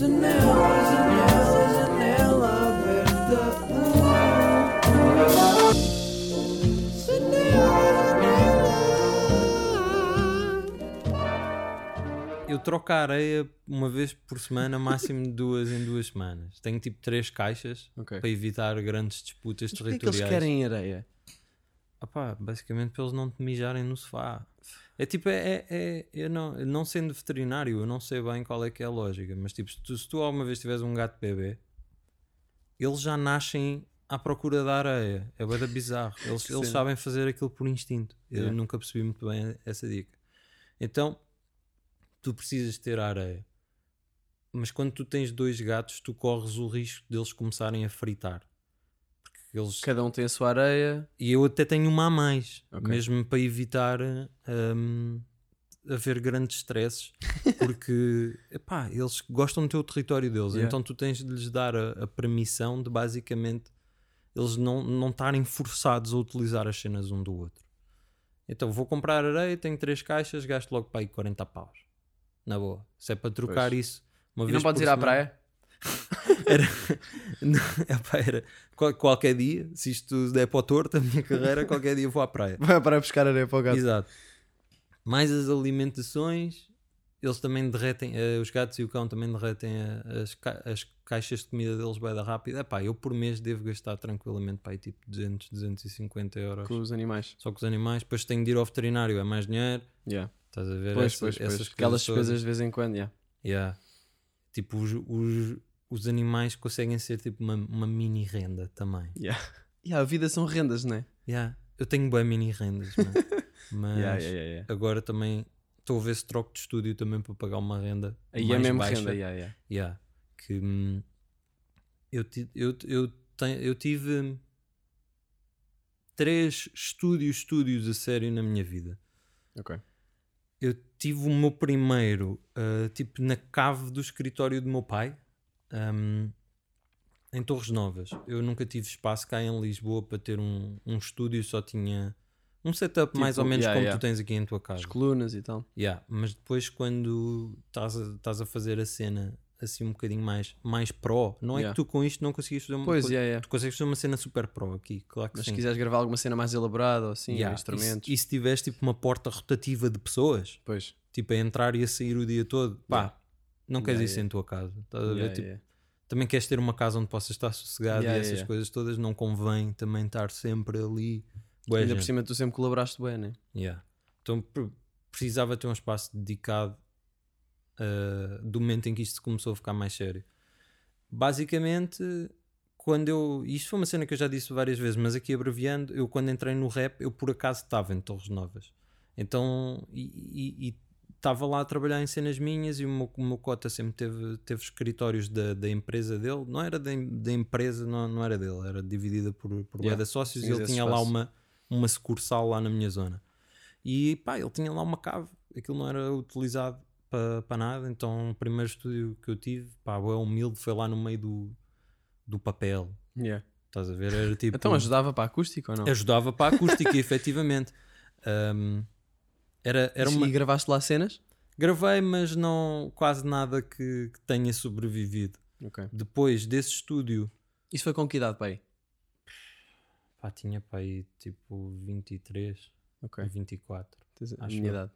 Janela, janela, janela aberta. Eu troco a areia uma vez por semana, máximo duas em duas semanas. Tenho tipo três caixas Ok. para evitar grandes disputas Mas porquê que eles territoriais. querem areia? Ah pá, basicamente para eles não te mijarem no sofá. É tipo, é, é, é- eu não, não sendo veterinário, eu não sei bem qual é que é a lógica, mas tipo, se tu, se tu alguma vez tiveres um gato bebê, eles já nascem à procura da areia. É bem bizarro. Eles, eles sabem fazer aquilo por instinto. Eu Yeah. nunca percebi muito bem essa dica. Então, tu precisas ter a areia. Mas quando tu tens dois gatos, tu corres o risco deles começarem a fritar. Eles Cada um tem a sua areia. e eu até tenho uma a mais, Ok. mesmo para evitar hum, haver grandes stresses, porque epá, eles gostam do teu território deles, Yeah. então tu tens de lhes dar a, a permissão de basicamente eles não não estarem forçados a utilizar as cenas um do outro. Então vou comprar areia, tenho três caixas, gasto logo para aí 40 paus. Na boa. Se é para trocar Pois. isso. Uma E vez não podes ir à semana- praia? Era, não, epá, era qual- qualquer dia, se isto der para o torto, a minha carreira, qualquer dia vou à praia. Vai à praia buscar areia para o gato. Exato. Mais as alimentações, eles também derretem, eh, os gatos e o cão também derretem eh, as, ca- as caixas de comida deles bem da rápida. Epá, eu por mês devo gastar tranquilamente para aí tipo 200, 250 euros. Com os animais. Só com os animais, depois tenho de ir ao veterinário, é mais dinheiro. Yeah. Estás a ver? Pois, Essa- pois, pois. essas Aquelas despesas de vez em quando, yeah. Yeah. Tipo, os, os, os animais conseguem ser tipo uma, uma mini renda também. Yeah. Yeah, a vida são rendas, não é? Yeah. Eu tenho bem mini rendas, mano. mas Yeah, yeah, yeah, agora também estou a ver se troco de estúdio também para pagar uma renda. Aí é mais mesmo baixa. renda, yeah, yeah. Yeah. Que hum, eu, eu, eu, tenho, eu tive três estúdios, estúdios a sério na minha vida. Ok. Eu tive o meu primeiro, ah, tipo, na cave do escritório do meu pai, ahm, em Torres Novas. Eu nunca tive espaço cá em Lisboa para ter um, um estúdio, só tinha um setup mais ou Tipo, menos yeah, como yeah. tu tens aqui em tua As casa. colunas e tal. Yeah, mas depois quando estás a, estás a fazer a cena assim um bocadinho mais, mais pro, não é Yeah. que tu com isto não conseguis fazer uma Pois, coisa- yeah, tu consegues fazer uma cena super pro aqui, claro que Mas sim. se quiseres gravar alguma cena mais elaborada ou assim, instrumentos. E, se- e se tiveres tipo uma porta rotativa de pessoas, Pois. tipo a entrar e a sair o dia todo, pá. Não queres Yeah, isso yeah. em tua casa. Estás a ver? Tipo. Também queres ter uma casa onde possas estar sossegado e essas coisas todas, não convém também estar sempre ali. Bué Ainda por cima tu sempre colaboraste bem, né? Yeah. Então pre- precisava ter um espaço dedicado uh, do momento em que isto começou a ficar mais sério. Basicamente, quando eu. Isto foi uma cena que eu já disse várias vezes, mas aqui abreviando, eu quando entrei no rap, eu por acaso estava em Torres Novas. Então, e- e e estava lá a trabalhar em cenas minhas e o meu, o meu cota sempre teve, teve escritórios da, da empresa dele. Não era da, da empresa, não, não era dele, era dividida por, por Yeah, sócios e ele tinha lá espaço. uma, uma sucursal lá na minha zona. E pá, ele tinha lá uma cave, aquilo não era utilizado para pa nada. Então, o primeiro estúdio que eu tive, pá, é humilde, foi lá no meio do, do papel. Yeah. Estás a ver? Era tipo. Então ajudava para a acústica ou não? ajudava para a acústica, efetivamente. Um, era, era E- uma... E gravaste lá cenas? Gravei, mas não quase nada que, que tenha sobrevivido. Ok. Depois desse estúdio, Isso foi com que idade, pai? pá, tinha para aí tipo 23, Ok. 24. Tens a Acho minha eu. idade.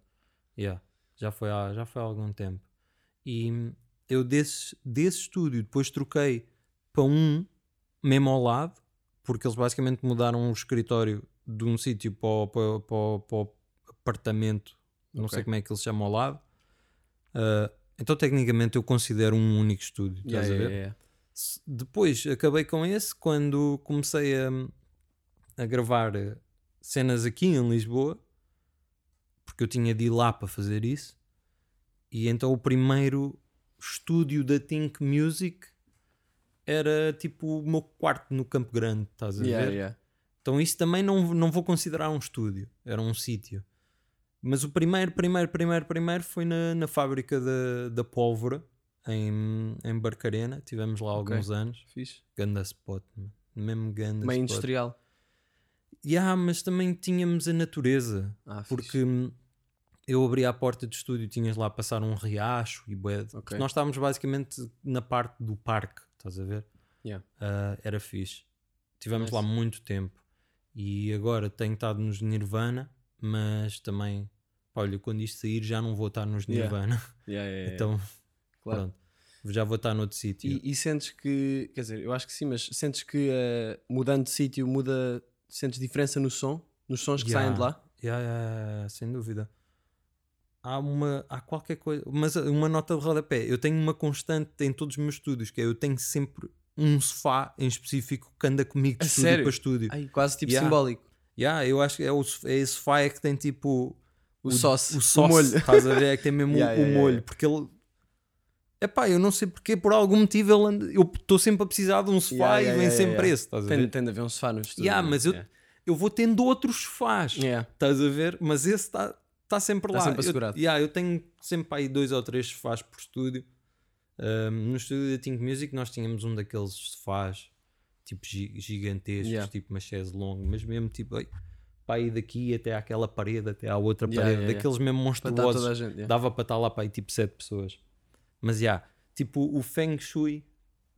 Yeah, já, foi há, já foi há algum tempo. E eu desse, desse estúdio depois troquei para um mesmo ao lado, porque eles basicamente mudaram o escritório de um sítio para, para, para, para o apartamento, não Ok. sei como é que ele se chama ao lado. Ah, então, tecnicamente, eu considero um único estúdio. Estás Yeah, a ver? yeah, Depois acabei com esse quando comecei a, a gravar eh, cenas aqui em Lisboa, porque eu tinha de ir lá para fazer isso. E então o primeiro estúdio da Think Music era tipo o meu quarto no Campo Grande, estás a ver? Então isso também não, não vou considerar um estúdio, era um sítio. Mas o primeiro, primeiro, primeiro, primeiro foi na, na fábrica da, da pólvora, em, em Barcarena. Tivemos lá Ok. alguns anos. Fixe. Ganda spot, mesmo ganda Meio spot. industrial. Yeah, mas também tínhamos a natureza. Ah, Porque fixe. hum, eu abri a porta do estúdio, tinhas lá a passar um riacho e bué. de- porque Nós estávamos basicamente na parte do parque, estás a ver? Yeah. Ah, era fixe. Tivemos Nice. lá muito tempo e agora tenho estado nos Nirvana, mas também, pá, olha, quando isto sair já não vou estar nos. Nirvana, Yeah, yeah, então Claro. pronto, já vou estar noutro sítio. E, e sentes que, quer dizer, eu acho que sim, mas sentes que eh, mudando de sítio muda, sentes diferença no som, nos sons que saem de lá? Yeah, sem dúvida. Há uma, há qualquer coisa, mas uma nota de rodapé. Eu tenho uma constante em todos os meus estúdios, que é eu tenho sempre um sofá em específico que anda comigo de A estúdio sério? para estúdio. Ai, quase tipo Yeah. simbólico. Yeah, eu acho que é, o, é esse sofá é que tem tipo O o o sauce, molho. estás a ver? É que tem mesmo o- Yeah, o yeah, molho, yeah. porque ele Epá, eu não sei porque, por algum motivo ele anda- eu estou sempre a precisar de um sofá e vem sempre esse, estás a ver? tem de haver um sofá no estúdio. Yeah, mas eu, eu vou tendo outros sofás. Yeah. Estás a ver? Mas esse está tá sempre Tá lá. sempre eu, assegurado. yeah, eu tenho sempre aí dois ou três sofás por estúdio. Um, no estúdio da Think Music nós tínhamos um daqueles sofás tipo gi- gigantescos, Yeah. tipo uma chaise longue, mas mesmo tipo para ir daqui até àquela parede, até à outra Yeah, parede, yeah, yeah. daqueles mesmo Para monstruosos. toda a gente. yeah. Dava para estar lá para aí tipo sete pessoas. Mas já, tipo o Feng Shui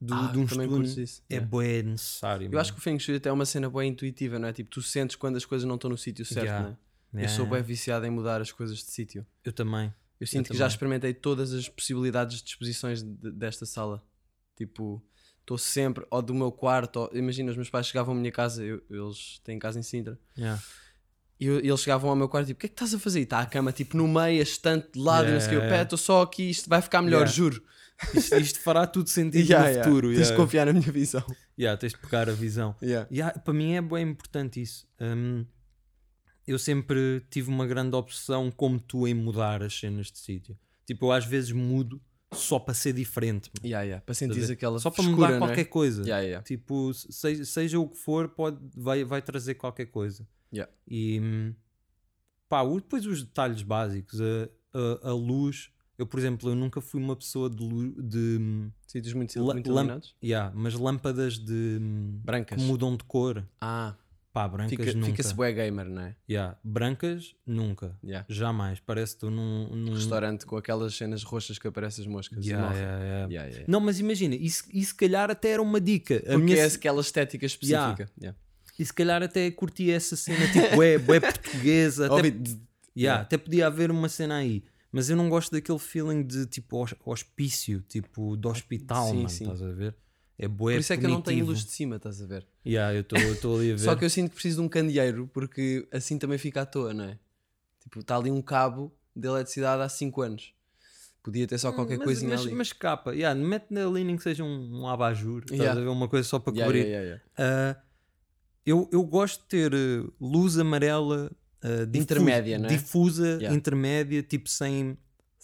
do, Ah, de um isso. é yeah. bué necessário. Eu acho que o Feng Shui até é uma cena bem intuitiva, não é? Tipo, tu sentes quando as coisas não estão no sítio certo, Yeah. não é? Eu sou bem viciado em mudar as coisas de sítio. Eu também. Eu sinto que já também. experimentei todas as possibilidades de disposições de- desta sala. Tipo, estou sempre, ou do meu quarto, ou, imagina, os meus pais chegavam à minha casa, eu- eles têm casa em Sintra, Yeah. e eu- eles chegavam ao meu quarto, tipo, o que é que estás a fazer? E está a cama, tipo, no meio, a estante de lado, e não sei o que, eu, Yeah. pé, estou só aqui, isto vai ficar melhor, Yeah. juro. Isto, isto fará tudo sentido Yeah, no yeah. futuro. Tens yeah. de confiar na minha visão. Yeah, tens de pegar a visão. Yeah. Yeah, para mim é bem importante isso. Hum, eu sempre tive uma grande obsessão, como tu, em mudar as cenas de sítio. Tipo, eu às vezes mudo só para ser diferente. mano. Yeah, yeah. Para sentir aquela só para frescura, mudar é? qualquer coisa. Yeah, yeah. Tipo, seja, seja o que for, pode, vai, vai trazer qualquer coisa. Yeah. E pá, depois os detalhes básicos, a, a, a luz. Eu, por exemplo, eu nunca fui uma pessoa de, de Sítios muito, muito iluminados? yeah, mas lâmpadas de Brancas. que mudam de cor. Ah, Pá, brancas fica- nunca. fica-se bué gamer, não é? Yeah, Brancas nunca. Yeah. Jamais. Parece estou num, num... Restaurante com aquelas cenas roxas que aparecem as moscas. Yeah, yeah. Não, mas imagina, isso, isso se calhar até era uma dica. A Porque minha, é aquela estética específica. E se calhar até curti essa cena tipo bué, bué portuguesa. Até, yeah, até podia haver uma cena aí. Mas eu não gosto daquele feeling de tipo hos- hospício, tipo de hospital, Sim, mano, sim. estás a ver? É bué Por isso é que eu não tenho primitivo. luz de cima, estás a ver? Yeah, eu estou ali a ver. Só que eu sinto que preciso de um candeeiro porque assim também fica à toa, não é? Tipo, está ali um cabo de eletricidade há 5 anos. Podia ter só qualquer Hum, mas, coisinha mas, ali. mas capa, yeah, mete na linha que seja um, um abajur, estás Yeah. a ver? Uma coisa só para Yeah, cobrir. yeah. Ah, eu, eu gosto de ter eh, luz amarela ah, difusa, Intermédia, não é? difusa intermédia, tipo sem,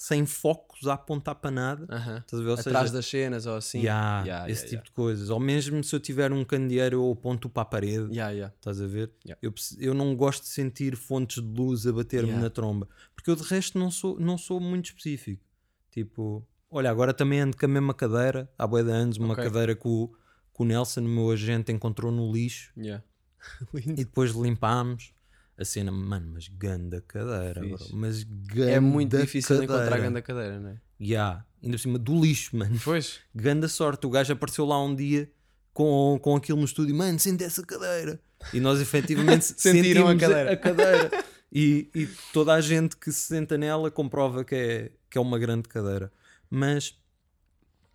sem focos a apontar para nada. Estás a ver? Atrás seja, das cenas ou assim. yeah, Yeah, esse yeah, tipo de coisas. Ou mesmo se eu tiver um candeeiro, eu aponto para a parede. Yeah. Estás a ver? Eu, eu não gosto de sentir fontes de luz a bater-me na tromba. Porque eu de resto não sou, não sou muito específico. Tipo, olha, agora também ando com a mesma cadeira, há bué de anos, uma Ok. cadeira que o, que o Nelson, meu agente, encontrou no lixo e depois limpámos. A cena, mano, mas ganda cadeira, bro. Mas ganda É muito difícil cadeira. encontrar a grande cadeira, não é? Yeah, ainda por cima do lixo, mano. Pois. Ganda sorte, o gajo apareceu lá um dia com, com aquilo no estúdio, mano, sente essa cadeira. E nós efetivamente Sentiram a cadeira. a cadeira. E, e toda a gente que se senta nela comprova que é, que é uma grande cadeira. Mas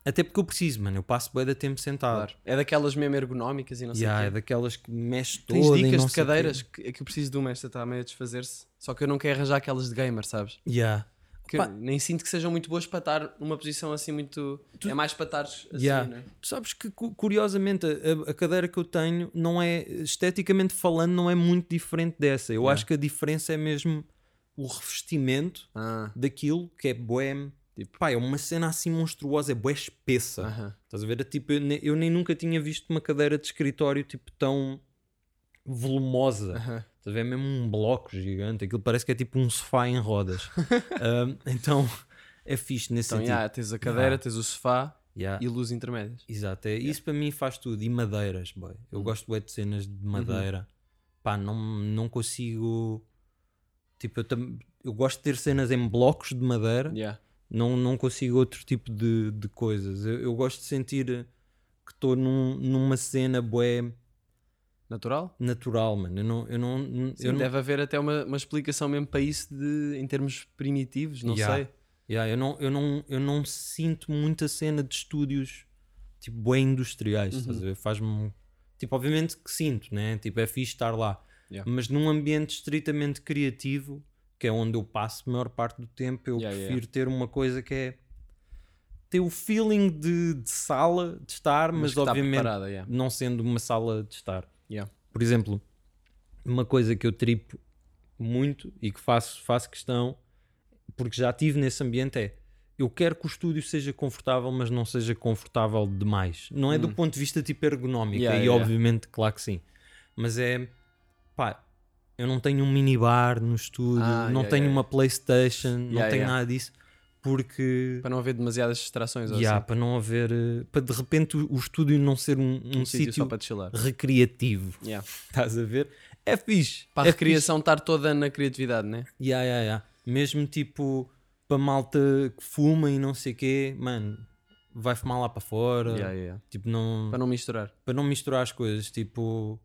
até porque eu preciso, mano, eu passo bem da tempo sentado. Claro. É daquelas mesmo ergonómicas e não sei o Yeah, quê. é daquelas que mexe toda Tens dicas de cadeiras que, é que eu preciso de uma, esta está meio a desfazer-se. Só que eu não quero arranjar aquelas de gamer, sabes? Yeah. Que nem sinto que sejam muito boas para estar numa posição assim muito. É mais para estares assim, Yeah. né? Tu sabes que cu- curiosamente a, a cadeira que eu tenho não é esteticamente falando não é muito diferente dessa. Eu Yeah. acho que a diferença é mesmo o revestimento Ah, daquilo que é boé. Tipo- Pá, é uma cena assim monstruosa, é boé espessa. Estás a ver? É Tipo, eu, ne- eu nem nunca tinha visto uma cadeira de escritório tipo tão volumosa. Estás a ver? É mesmo um bloco gigante. Aquilo parece que é tipo um sofá em rodas. Então é fixe nesse Então, sentido. yeah, tens a cadeira, Yeah. tens o sofá Yeah. e luz intermédias. Exato, é, isso para mim faz tudo. E madeiras, boy. Eu gosto bué de cenas de madeira. Pá, não, não consigo. Tipo, eu, tam- eu gosto de ter cenas em blocos de madeira, Yeah. Não, não consigo outro tipo de, de coisas. Eu, eu gosto de sentir que estou num, numa cena bué Natural? natural, mano. Eu não. Eu não, Sim, eu não deve haver até uma, uma explicação mesmo para isso de, em termos primitivos, não Yeah. sei. Yeah, eu, não, eu, não, eu não sinto muita cena de estúdios tipo bem industriais, Uhum. Faz-me. Tipo, obviamente que sinto, né? Tipo, é fixe estar lá. Yeah. Mas num ambiente estritamente criativo, que é onde eu passo a maior parte do tempo, eu Yeah, yeah, prefiro ter uma coisa que é ter o feeling de, de sala de estar, mas, está obviamente yeah. não sendo uma sala de estar. Yeah. Por exemplo, uma coisa que eu tripo muito e que faço, faço questão, porque já estive nesse ambiente, é eu quero que o estúdio seja confortável, mas não seja confortável demais. Não é do ponto de vista tipo ergonómico, Hum. Yeah, e yeah, obviamente, claro que sim. Mas é pá, eu não tenho um minibar no estúdio, Ah, não yeah, tenho yeah, uma Playstation, não tenho nada disso, porque Para não haver demasiadas distrações ou Yeah, assim. para não haver, eh, para de repente o, estúdio não ser um, um um sítio recreativo. Yeah. Estás a ver? É fixe. Para é a recriação estar toda na criatividade, né? Yeah, yeah, yeah. Mesmo tipo para malta que fuma e não sei o quê, mano, vai fumar lá para fora. Yeah, yeah. Tipo, não, Para não misturar. para não misturar as coisas. Tipo,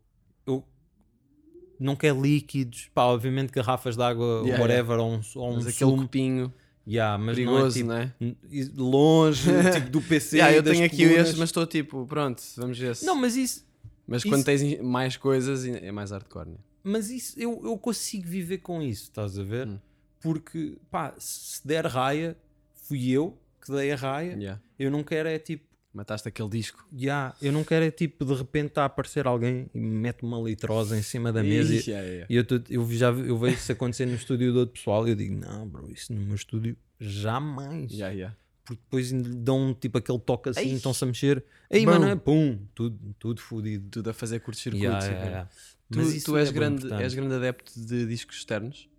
não quero líquidos. Pá, obviamente garrafas de água, Yeah, whatever, ou um, ou um aquele sumo. copinho Yeah, mas perigoso, não é tipo né? n- longe, tipo do PC. Yeah, eu tenho aqui colunas. este, mas estou tipo, pronto, vamos ver se. Não, mas isso, mas isso- quando tens mais coisas, é mais hardcore, né? Mas isso eu, eu consigo viver com isso, estás a ver? Hum. Porque, pá, se der raia, fui eu que dei a raia. Yeah. Eu não quero é tipo, Mataste aquele disco. já, eu não quero é tipo, de repente está a aparecer alguém e me mete uma litrosa em cima da mesa. Ih, E, yeah, yeah. e eu, tô- eu já eu vejo isso acontecer no estúdio do outro pessoal e eu digo, não, bro, isso no meu estúdio jamais. Yeah, yeah. Porque depois lhe dão tipo aquele toque assim, estão-se a mexer. Aí, mano, é pum, tudo, tudo fodido. Tudo a fazer curto-circuito. Yeah, yeah, yeah. Tu, tu és, é grande, és grande adepto de discos externos.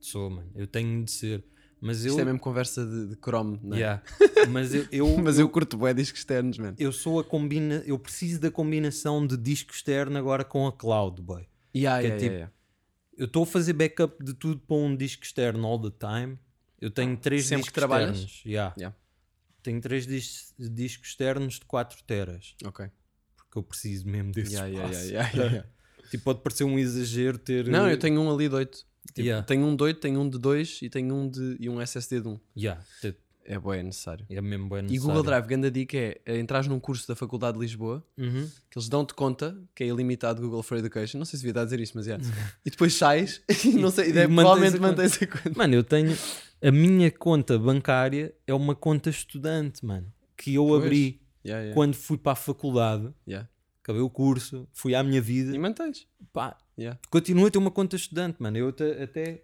Sou, mano. Eu tenho de ser. Mas eu. Isto é mesmo conversa de, de Chrome, não é? Yeah. Mas eu, eu, Mas eu curto bué discos externos, mano. eu sou a combina, eu preciso da combinação de disco externo agora com a cloud, boy. Yeah, Que é yeah, tipo- yeah. Eu estou a fazer backup de tudo para um disco externo all the time. Eu tenho três Sempre discos trabalhas? externos. Yeah. Tenho três dis- discos externos de 4 teras. Ok. Porque eu preciso mesmo desse espaço. Tipo, pode parecer um exagero ter. Não, eu tenho um ali de 8. Tipo, Yeah. Tenho um de 8, tenho um de 2 e tenho um de e um SSD de 1. Yeah, te- É bué, é necessário. é mesmo bem E necessário. Google Drive, grande dica é, é num curso da Faculdade de Lisboa Uhum. que eles dão-te conta que é ilimitado Google for Education. Não sei se devia estar a dizer isto, mas é. e depois sais e não sei, e, e provavelmente a conta. mantens a conta. Mano, eu tenho. A minha conta bancária é uma conta estudante, mano. Que eu Pois. abri Yeah, quando fui para a faculdade. Acabei o curso, fui à minha vida. E mantens. Pá, Yeah. continuo a ter uma conta estudante, mano. Eu até. até,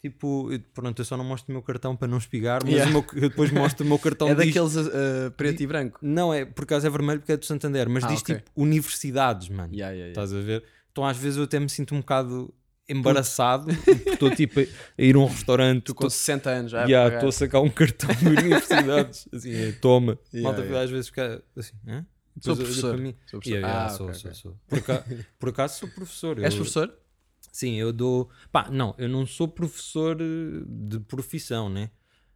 tipo, eu, pronto, eu só não mostro o meu cartão para não espigar, mas Yeah. meu- eu depois mostro o meu cartão é diz- daqueles uh, preto e branco. Não, é por acaso é vermelho porque é do Santander, mas Ah, diz ok. tipo universidades, mano. Yeah, yeah. Estás a ver? Então às vezes eu até me sinto um bocado embaraçado porque estou tipo a, ir a um restaurante. Tu com 60 anos já. é estou a sacar um cartão de universidades. Assim, é, toma. Malta às vezes fica assim, hã? Sou Depois professor. para mim. Sou professor. Yeah, yeah, Ah, sou, ok, sou, ok. sou. Por, acaso, por acaso sou professor. És Eu- professor? Sim, eu dou. Pá, não, eu não sou professor eh, de profissão, né?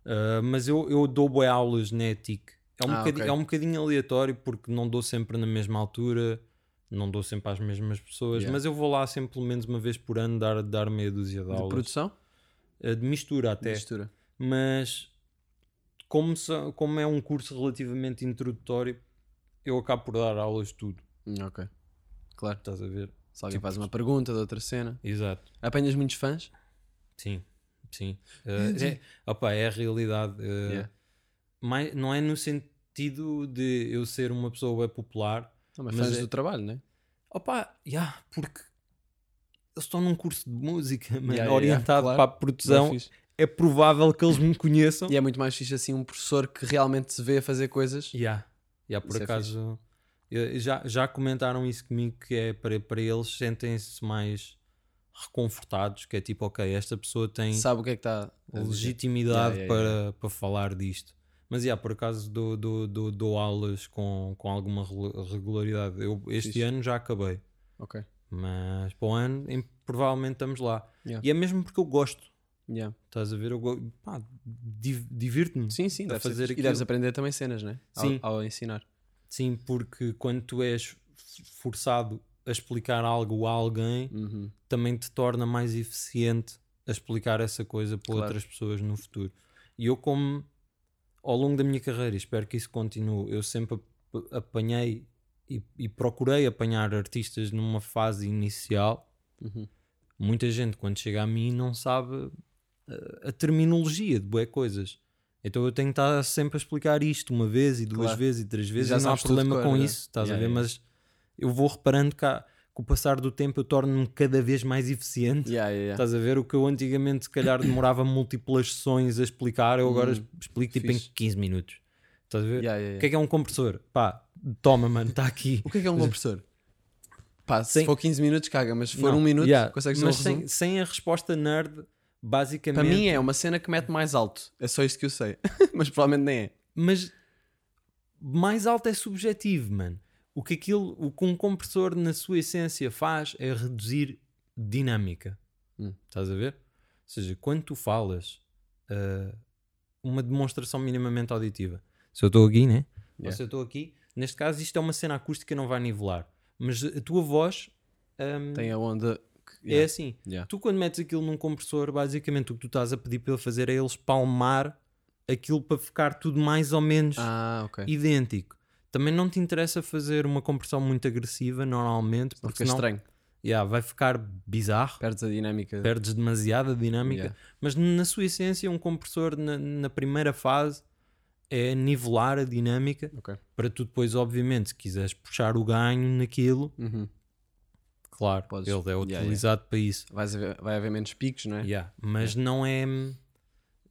Ah, mas eu, eu dou boas aulas na ETIC. É um, Ah, bocadinho, ok. é um bocadinho aleatório porque não dou sempre na mesma altura, não dou sempre às mesmas pessoas, Yeah. mas eu vou lá sempre pelo menos uma vez por ano dar, dar meia dúzia de, De aulas. produção? Ah, de mistura até. Mistura. Mas como, só- como é um curso relativamente introdutório, eu acabo por dar aulas de tudo. Ok. Claro. Estás a ver? Se alguém Tipo- faz uma pergunta de outra cena. Exato. Apanhas muitos fãs? Sim, sim. Uh, é, opa, é a realidade. uh, Yeah. mais- não é no sentido de eu ser uma pessoa bem popular. Não, mas, Mas fãs é- do trabalho, não é? Opa, yeah, porque eles estão num curso de música mano, Yeah, yeah, orientado claro. para a produção. fixe. É provável que eles me conheçam. E é muito mais fixe assim um professor que realmente se vê a fazer coisas. Yeah. Yeah, por Isso é acaso eu- já, já comentaram isso comigo que é para, para eles sentem-se mais reconfortados, que é tipo, ok, esta pessoa tem Sabe o que é que dizer. legitimidade Yeah, yeah, para, para falar disto. Mas yeah, por acaso dou, dou, dou, dou aulas com, com alguma regu- regularidade. Eu, este ano já acabei, Ok. mas para o ano em- provavelmente estamos lá. E é mesmo porque eu gosto. Yeah. Estás a ver? Eu pá, divirto-me. Sim, sim, A fazer e deves aprender também cenas, né? Ao- Sim. Ao, ensinar. Sim, porque quando tu és forçado a explicar algo a alguém, Uhum. também te torna mais eficiente a explicar essa coisa para Claro. outras pessoas no futuro. E eu, como ao longo da minha carreira, espero que isso continue, eu sempre ap- apanhei e, e procurei apanhar artistas numa fase inicial. Uhum. Muita gente, quando chega a mim, não sabe a, a terminologia de boas coisas. Então eu tenho que estar sempre a explicar isto uma vez e duas Claro. vezes e três vezes Já e não há problema com né? isso, estás Yeah, a ver? yeah. Mas eu vou reparando que há- com o passar do tempo eu torno-me cada vez mais eficiente. Yeah. Estás a ver? O que eu antigamente, se calhar, demorava múltiplas sessões a explicar, eu agora Hum, explico tipo fixe. em 15 minutos. Estás a ver? O que é que é um compressor? Pá, toma, mano, está aqui. O que é que é um compressor? Pá, se Sem- for 15 minutos, caga, mas se for Não, um minuto, consegues um Mas resumo? sem, sem a resposta nerd, basicamente. Para mim é uma cena que mete mais alto. É só isso que eu sei. mas provavelmente nem é. Mas mais alto é subjetivo, mano. O que, aquilo, o que um compressor, na sua essência, faz é reduzir dinâmica. Hum. Estás a ver? Ou seja, quando tu falas ah, uma demonstração minimamente auditiva, se eu estou aqui, né? Ou Yeah. se eu estou aqui, neste caso, isto é uma cena acústica, não vai nivelar. Mas a tua voz ahm, Tem a onda. Que- é yeah. assim. Yeah. Tu, quando metes aquilo num compressor, basicamente o que tu estás a pedir para ele fazer é ele espalmar aquilo para ficar tudo mais ou menos Ah, ok. idêntico. Também não te interessa fazer uma compressão muito agressiva, normalmente, porque fica senão estranho. yeah, vai ficar bizarro, Perdes a dinâmica. perdes demasiada dinâmica. Yeah. Mas na sua essência, um compressor na, na primeira fase é nivelar a dinâmica Ok. para tu depois, obviamente, se quiseres puxar o ganho naquilo, Uhum. Claro, Podes. ele é Yeah, yeah. utilizado para isso. Haver- vai haver menos picos, não é? Yeah, Mas não é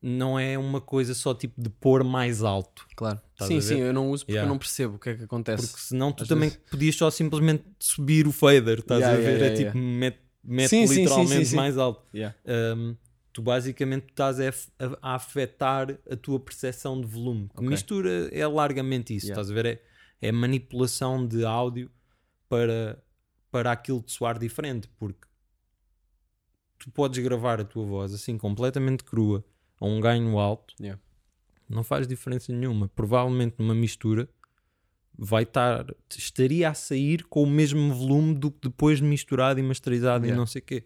não é uma coisa só tipo de pôr mais alto. Claro. Estás sim, sim, eu não uso porque Yeah. eu não percebo o que é que acontece. Porque senão tu Às também vezes- podias só simplesmente subir o fader, estás Yeah, a ver? yeah, é yeah, tipo, mete, mete Sim, literalmente sim, sim. mais alto. Yeah. Um, tu basicamente estás a, a- afetar a tua percepção de volume. Que Ok. Mistura é largamente isso, Yeah. estás a ver? É, é manipulação de áudio para, para aquilo de soar diferente, porque tu podes gravar a tua voz assim completamente crua a um ganho alto, Yeah. não faz diferença nenhuma. Provavelmente numa mistura vai estar, estaria a sair com o mesmo volume do que depois de misturado e masterizado e Yeah. não sei o quê.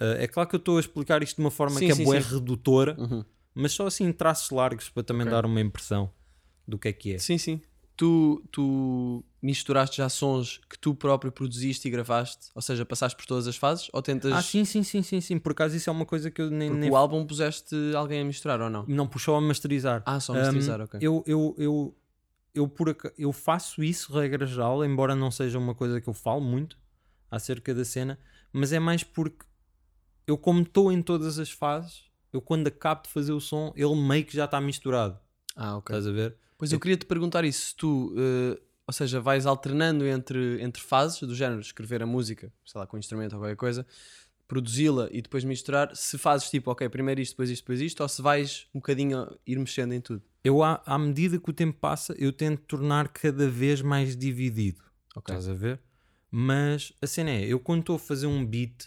Uh, é claro que eu estou a explicar isto de uma forma Sim, que é sim, bué sim. redutora, Uhum. mas só assim traços largos para também Ok. dar uma impressão do que é que é. Sim, sim. Tu, tu misturaste já sons que tu próprio produziste e gravaste? Ou seja, passaste por todas as fases? Ou tentas. Ah, sim, sim, sim, sim, sim. Por acaso isso é uma coisa que eu nem, Porque nem o álbum puseste alguém a misturar ou não? não puxou a masterizar. Ah, só Um, masterizar, ok. Eu, eu, eu, eu, por aca- eu faço isso, regra geral, embora não seja uma coisa que eu falo muito acerca da cena, mas é mais porque eu, como estou em todas as fases, eu quando acabo de fazer o som, ele meio que já está misturado. Ah, ok. Estás a ver? Pois eu queria te perguntar isso. Se tu, eh, ou seja, vais alternando entre, entre fases do género, escrever a música, sei lá, com instrumento ou qualquer coisa, produzi-la e depois misturar, se fazes tipo, ok, primeiro isto, depois isto, depois isto, ou se vais um bocadinho a ir mexendo em tudo. Eu, à, à medida que o tempo passa, eu tento tornar cada vez mais dividido. Ok. Estás a ver? Mas a cena é, eu quando estou a fazer um beat,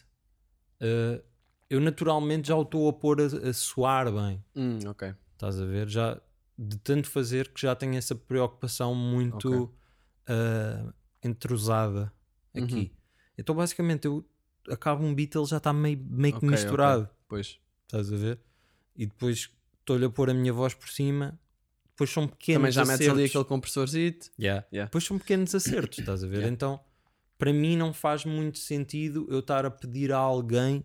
eh, eu naturalmente já o estou a pôr a, a soar bem. Hum, ok. Estás a ver? Já de tanto fazer que já tenho essa preocupação muito Ok. ah, entrosada aqui. Uhum. Então basicamente eu acabo um beat, ele já está meio, meio que Ok, misturado. ok. Pois. Estás a ver? E depois estou-lhe a pôr a minha voz por cima. Depois são pequenos Também já metes acertos. ali aquele compressorzito. Yeah. Yeah. Depois são pequenos acertos, estás a ver? Yeah. Então, para mim não faz muito sentido eu estar a pedir a alguém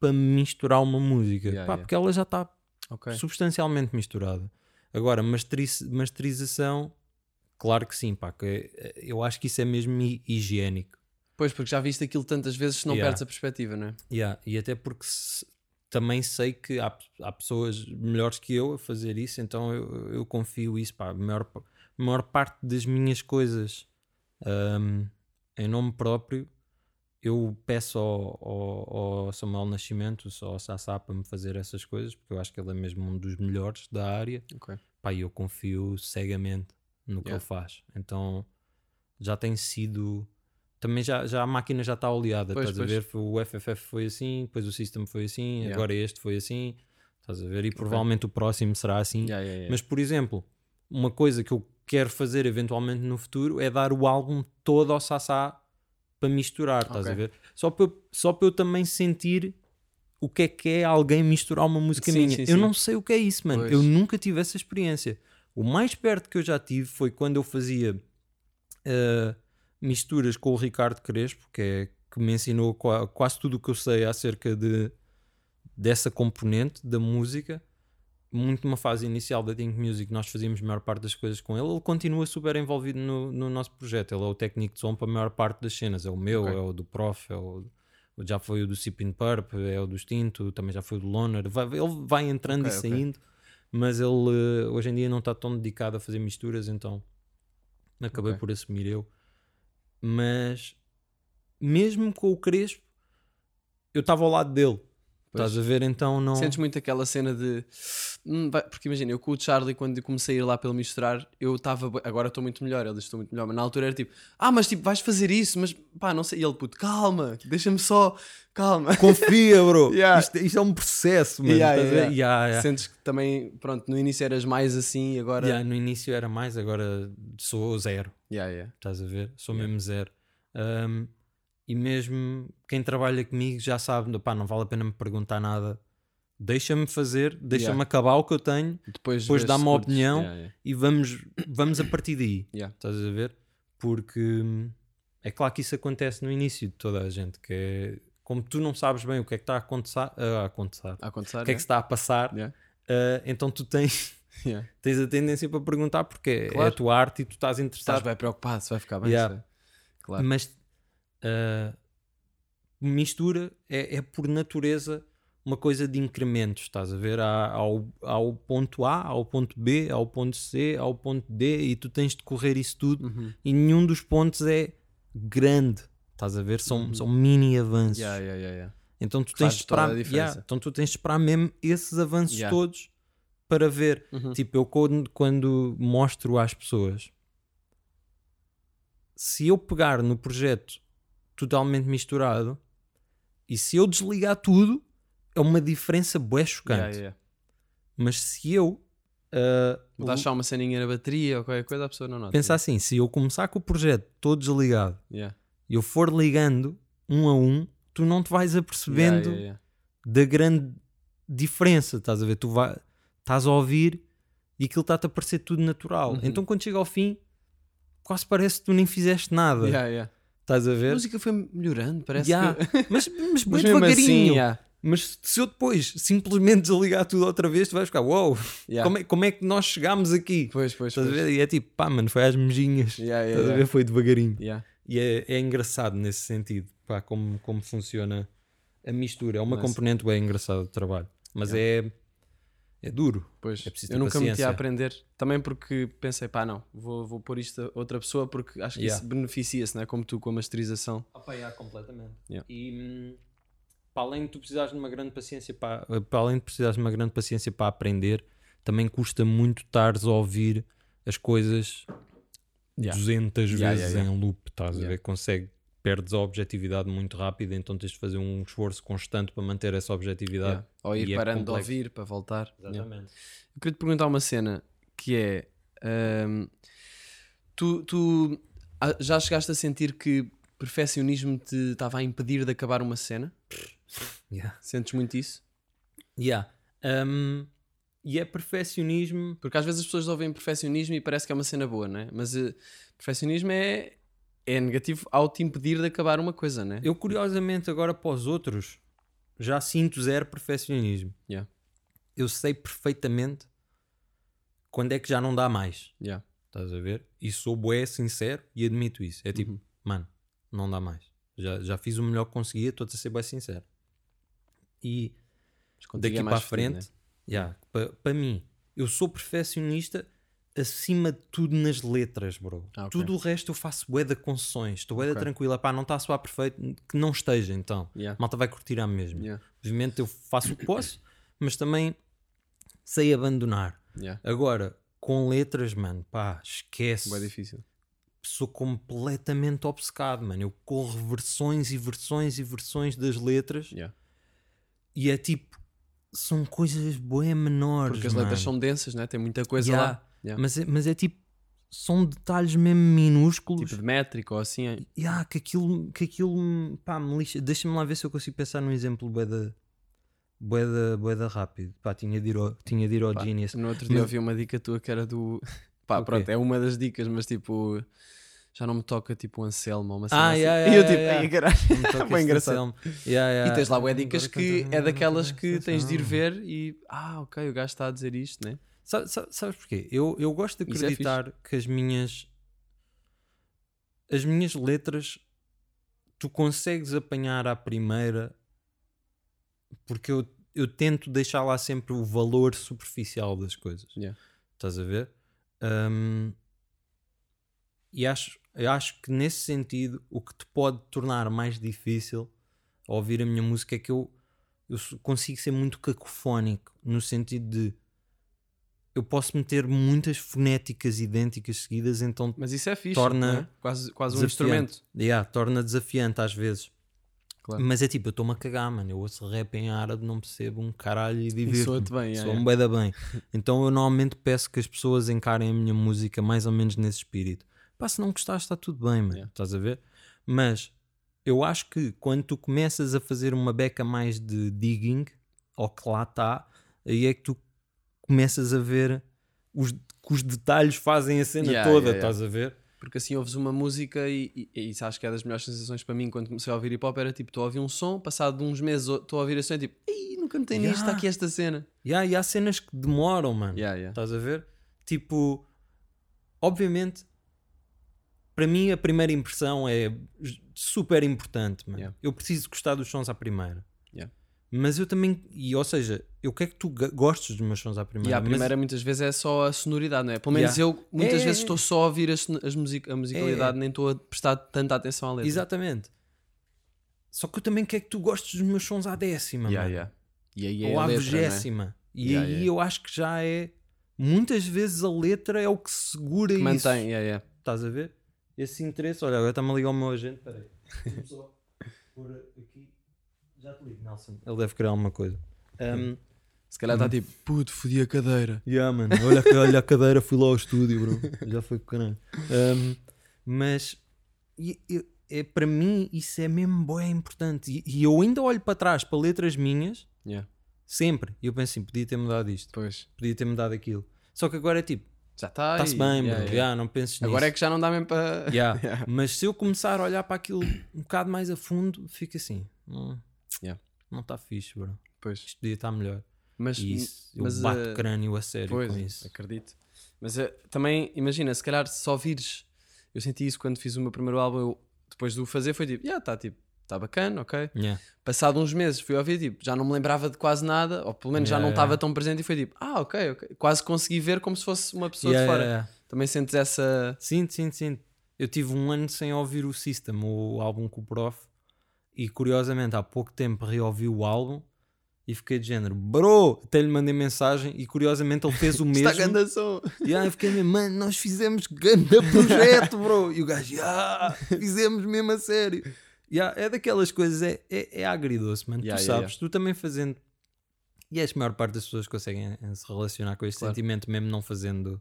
para misturar uma música. Yeah, Pá. Porque ela já está Ok. substancialmente misturada. Agora, masteriz- masterização, claro que sim, pá, que é- eu acho que isso é mesmo hi- higiênico. Pois, porque já viste aquilo tantas vezes que não Yeah. perdes a perspectiva, não é? Yeah, E até porque se- também sei que há, há pessoas melhores que eu a fazer isso, então eu, eu confio isso. Pá, a, maior, a maior parte das minhas coisas ahm, em nome próprio, eu peço ao, ao, ao Samuel Nascimento, só ao Sassá, para me fazer essas coisas, porque eu acho que ele é mesmo um dos melhores da área. Ok. pá, eu confio cegamente no que Yeah. ele faz. Então já tem sido. Também já, já a máquina já está oleada, Pois, estás pois. a ver? O FFF foi assim, depois o System foi assim, Yeah. agora este foi assim. Estás a ver? E provavelmente o próximo será assim. Yeah. Mas, por exemplo, uma coisa que eu quero fazer eventualmente no futuro é dar o álbum todo ao Sassá para misturar, estás a ver? Só para, eu, só para eu também sentir o que é que é alguém misturar uma música Sim, minha. sim, eu sim. não sei o que é isso, mano. Pois. Eu nunca tive essa experiência. O mais perto que eu já tive foi quando eu fazia uh, misturas com o Ricardo Crespo, que, é, que me ensinou qua- quase tudo o que eu sei acerca de, dessa componente da música. Muito numa fase inicial da Think Music, nós fazíamos a maior parte das coisas com ele. Ele continua super envolvido no, no nosso projeto. Ele é o técnico de som para a maior parte das cenas. É o meu, Ok. é o do Prof, é o, já foi o do Sipin Purp, é o do Stinto, também já foi o do Loner. Vai- ele vai entrando Ok, e saindo, mas ele eh, hoje em dia não está tão dedicado a fazer misturas, então acabei por assumir eu. Mas mesmo com o Crespo, eu estava ao lado dele. Estás a ver? Então não. Sentes muito aquela cena de. Hum, porque imagina, eu com o Charlie, quando comecei a ir lá pelo misturar, eu estava. Agora estou muito melhor, ele estou muito melhor, mas na altura era tipo, ah, mas tipo, vais fazer isso, mas pá, não sei. E ele, puto, calma, deixa-me só, calma. Confia, bro. Yeah. isto, isto é um processo, mano. Yeah, yeah. Yeah. Sentes que também, pronto, no início eras mais assim e agora. No início era mais, agora sou zero. Yeah, yeah. Estás a ver? Sou mesmo zero. Um, e mesmo quem trabalha comigo já sabe, pá, não vale a pena me perguntar nada. Deixa-me fazer, deixa-me Yeah. acabar o que eu tenho Depois, Depois dá-me se a curtes. opinião. Yeah, yeah. e vamos, vamos a partir daí. Yeah. Estás a ver? Porque hum, é claro que isso acontece no início de toda a gente, que é como tu não sabes bem o que é que está a acontecer, a acontecer A acontecer. o que é que se está a passar, ah, então tu tens, Yeah. tens a tendência para perguntar porque é Claro. a tua arte e tu estás Estás interessado. bem preocupado, se vai ficar bem. Yeah. sei. Claro. Mas ah, mistura é, é por natureza uma coisa de incrementos, estás a ver? Há, ao, ao ponto A, ao ponto B, ao ponto C, ao ponto D, e tu tens de correr isso tudo, Uhum. e nenhum dos pontos é grande, estás a ver? São, são mini avanços. Uhum. Yeah, yeah, yeah. Então tu tens de esperar, então tu tens de esperar mesmo esses avanços todos para ver. Uhum. Tipo, eu quando, quando mostro às pessoas, se eu pegar no projeto totalmente misturado e se eu desligar tudo, é uma diferença bué chocante. Yeah, yeah. Mas se eu ah, Dás só uma ceninha na bateria ou qualquer coisa, a pessoa não nota. pensar assim, se eu começar com o projeto todo desligado Yeah. e eu for ligando um a um, tu não te vais apercebendo Yeah, yeah, yeah. da grande diferença, estás a ver? Tu vai, estás a ouvir e aquilo está-te a parecer tudo natural. Uhum. Então quando chega ao fim, quase parece que tu nem fizeste nada. Estás a A ver? música foi melhorando, parece Yeah. que. Mas, mas, Mas devagarinho. assim, yeah. Mas se eu depois simplesmente desligar tudo outra vez, tu vais ficar, uau, wow, Yeah. como, é, como é que nós chegámos aqui? Pois, pois, Estás a pois. ver? E é tipo, pá, mano, foi às mejinhas. Yeah, yeah, Estás a ver? Foi devagarinho. Yeah. E é, é engraçado nesse sentido, pá, como, como funciona a mistura. É uma Nice. componente bem engraçada de trabalho. Mas é, é duro. Pois, É preciso eu nunca me meti a paciência. aprender. Também porque pensei, pá, não, vou, vou pôr isto a outra pessoa porque acho que Yeah. isso beneficia-se, não é? Como tu com a masterização. Apoiar completamente. Yeah. E hum, para além de tu precisares de uma grande paciência para, para além de precisares de uma grande paciência para aprender, também custa muito estares a ouvir as coisas Yeah. 200 Yeah, vezes yeah, yeah. em loop, estás a ver? Consegue, perdes a objetividade muito rápido, então tens de fazer um esforço constante para manter essa objetividade. Yeah. Ou ir é parando de complexo. ouvir para voltar. Yeah. Exatamente. Eu queria te perguntar uma cena que é. ahm, tu tu já chegaste a sentir que perfeccionismo te estava a impedir de acabar uma cena? Yeah. Sentes muito isso? Yeah. Um, e é perfeccionismo. Porque às vezes as pessoas ouvem perfeccionismo e parece que é uma cena boa, não é? Mas eh, perfeccionismo é, é negativo ao te impedir de acabar uma coisa, não é? Eu, curiosamente, agora para os outros, já sinto zero perfeccionismo. Yeah. Eu sei perfeitamente quando é que já não dá mais. Yeah. Estás a ver? E sou bué sincero e admito isso. É Uhum. tipo, mano, não dá mais. Já, já fiz o melhor que conseguia, estou a ser bem sincero. E daqui é para a frente, yeah, para para mim, eu sou perfeccionista acima de tudo nas letras, bro. Ah, ok. Tudo o resto eu faço bué de concessões, estou bué de Ok. tranquila, pá, não está a soar perfeito, que não esteja então. Yeah. Malta vai curtir a mesma. Yeah. Obviamente eu faço o que posso, mas também sei abandonar. Yeah. Agora, com letras, mano, pá, esquece. Bué difícil. Sou completamente obcecado, mano. Eu corro versões e versões e versões das letras e é tipo, são coisas boé menores. Porque as letras mano. são densas, né? Tem muita coisa lá. Yeah. Mas, é, mas é tipo, são detalhes mesmo minúsculos. Tipo de métrica ou assim. é- Yeah, que aquilo, que aquilo pá, me lixa. Deixa-me lá ver se eu consigo pensar num exemplo boeda, boeda, boeda rápido. Pá, tinha de ir ao, tinha de ir ao Pá, Genius. No outro dia ouvi uma dica tua que era do. Pá, O pronto, é uma das dicas, mas tipo. Já não me toca tipo um Anselmo ou uma cena Ah, assim. yeah, E eu yeah, tipo, yeah, ai caralho. Toques Bem engraçado. Yeah, yeah. E tens lá Agora bué dicas que é daquelas que tens de ir ver e. Ah, ok, o gajo está a dizer isto, né? Sa- sa- Sabes porquê? Eu, eu gosto de é acreditar que as minhas as minhas letras tu consegues apanhar à primeira porque eu, eu tento deixar lá sempre o valor superficial das coisas. Yeah. Estás a ver? Hum, e acho, eu acho que nesse sentido o que te pode tornar mais difícil ouvir a minha música é que eu, eu consigo ser muito cacofónico no sentido de eu posso meter muitas fonéticas idênticas seguidas, então Mas isso é fixe. Torna é? Quase, quase um instrumento. yeah, torna desafiante às vezes. Claro. Mas é tipo, eu estou-me a cagar, mano. Eu ouço rap em árabe, não percebo um caralho e divirto. soa-te bem, Sou um yeah. bué da bem. Então eu normalmente peço que as pessoas encarem a minha música mais ou menos nesse espírito. Pá, se não gostares, está tudo bem, mano. Yeah. Estás a ver? Mas eu acho que quando tu começas a fazer uma beca mais de digging, ou que lá está, aí é que tu começas a ver os, que os detalhes fazem a cena Yeah, toda, yeah, yeah. estás a ver? Porque assim ouves uma música e, e, e isso acho que é das melhores sensações para mim quando comecei a ouvir hip hop. Era tipo, estou a ouvir um som, passado uns meses estou a ouvir a cena e tipo, ei, nunca notei nisto, está Yeah. aqui esta cena. Yeah, e há cenas que demoram, mano. Yeah, yeah. Estás a ver? Tipo, obviamente, para mim a primeira impressão é super importante, mano. Yeah. Eu preciso gostar dos sons à primeira. Mas eu também, e, ou seja, eu quero que tu gostes dos meus sons à primeira. E mas- primeira muitas vezes é só a sonoridade, não é? Pelo menos Yeah. eu muitas É, vezes é, estou só a ouvir as, as music, a musicalidade, nem estou a prestar tanta atenção à letra. Exatamente. Só que eu também quero que tu gostes dos meus sons à décima, Yeah, yeah. E aí é ou à letra, é? vigésima. E aí eu acho que já é. Muitas vezes a letra é o que segura Que isso. Mantém, yeah, yeah. Estás a ver? Esse interesse. Olha, agora está-me a ligar o meu agente. Peraí. Deixa-me só pôr aqui. Já te ligo, Nelson. Ele deve querer alguma coisa. Um, Se calhar está tipo, puto, fodi a cadeira. yeah, mano. Olha, a- olha a cadeira, fui lá ao estúdio, bro. Já foi com caralho. Um, mas e- e- é, para mim isso é mesmo bem importante. E, e eu ainda olho para trás para letras minhas, Yeah. sempre. E eu penso assim: podia ter mudado isto, Pois. podia ter mudado aquilo. Só que agora é tipo, Já está. está-se bem, Yeah, bro. yeah. Yeah, não penses Agora é nisso. que já não dá mesmo para. Yeah. Yeah. Mas se eu começar a olhar para aquilo um bocado mais a fundo, fica assim: não Yeah. está fixe, bro. Pois. Isto podia estar melhor. Mas, E isso, eu mas, bato eh, crânio a sério Pois, com isso. acredito. Mas eh, também, imagina, se calhar só vires. Eu senti isso quando fiz o meu primeiro álbum. Eu, depois de o fazer, foi tipo, yeah, está tipo, tá bacana, ok. Yeah. Passado uns meses fui ouvir, tipo, já não me lembrava de quase nada, ou pelo menos já Yeah, não yeah. estava tão presente e foi tipo, ah, ok, ok. Quase consegui ver como se fosse uma pessoa Yeah, de fora. yeah, yeah. Também sentes essa. Sinto, sinto, sinto. Eu tive um ano sem ouvir o System, o álbum com o Prof. E curiosamente, há pouco tempo reouvi o álbum e fiquei de género, bro, até lhe mandei mensagem e curiosamente ele fez o mesmo. Está grande som. E aí eu fiquei mesmo, mano, nós fizemos grande projeto, bro. E o gajo, yeah, fizemos mesmo a sério. Yeah, é daquelas coisas, é, é, é agridoce, mano. Yeah, tu sabes, tu também fazendo. E acho que a maior parte das pessoas conseguem eh, se relacionar com este Claro. sentimento, mesmo não fazendo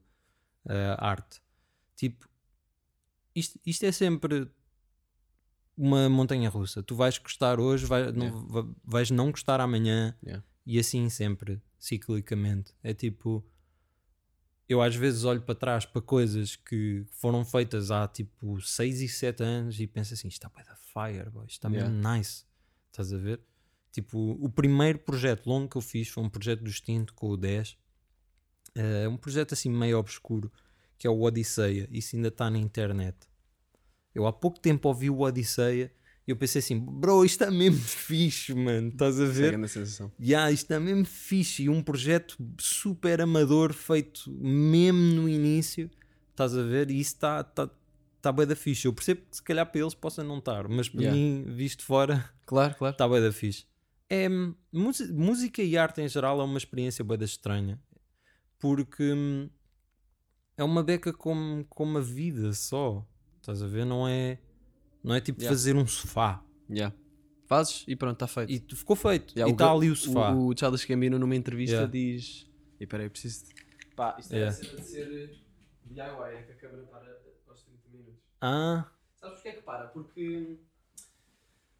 eh, arte. Tipo, isto, isto é sempre uma montanha russa. Tu vais gostar hoje, vai- não, Yeah. vais não gostar amanhã Yeah. e assim sempre, ciclicamente. É tipo, eu às vezes olho para trás para coisas que foram feitas há tipo 6 e 7 anos e penso assim: isto está bem da fire, boy, isto está Yeah. mesmo nice. Estás a ver? Tipo, o primeiro projeto longo que eu fiz foi um projeto do Extinto com o 10. É um projeto assim meio obscuro que é o Odisseia. Isso ainda está na internet. Eu há pouco tempo ouvi o Odisseia e eu pensei assim: bro, isto está mesmo fixe, mano. Estás a é ver? grande sensação. Yeah, isto está mesmo fixe e um projeto super amador feito mesmo no início, estás a ver? E isso está tá, tá bem da fixe. Eu percebo que se calhar para eles possa não estar, mas para Yeah. mim, visto fora, Claro, claro. está bem da fixe. É, músi- música e arte em geral é uma experiência bem da estranha porque hum, é uma beca como, como a vida só, estás a ver? Não é, não é tipo Yeah. fazer um sofá. Yeah. fazes e pronto, está feito. E ficou feito. Yeah, e está ali o sofá. O, o Charles Gambino numa entrevista diz. E peraí, preciso. De... Pá, isto é Yeah. a cena de ser eh, DIY, é que a câmera para aos 30 minutos. Ah, Sabes porquê é que para? Porque.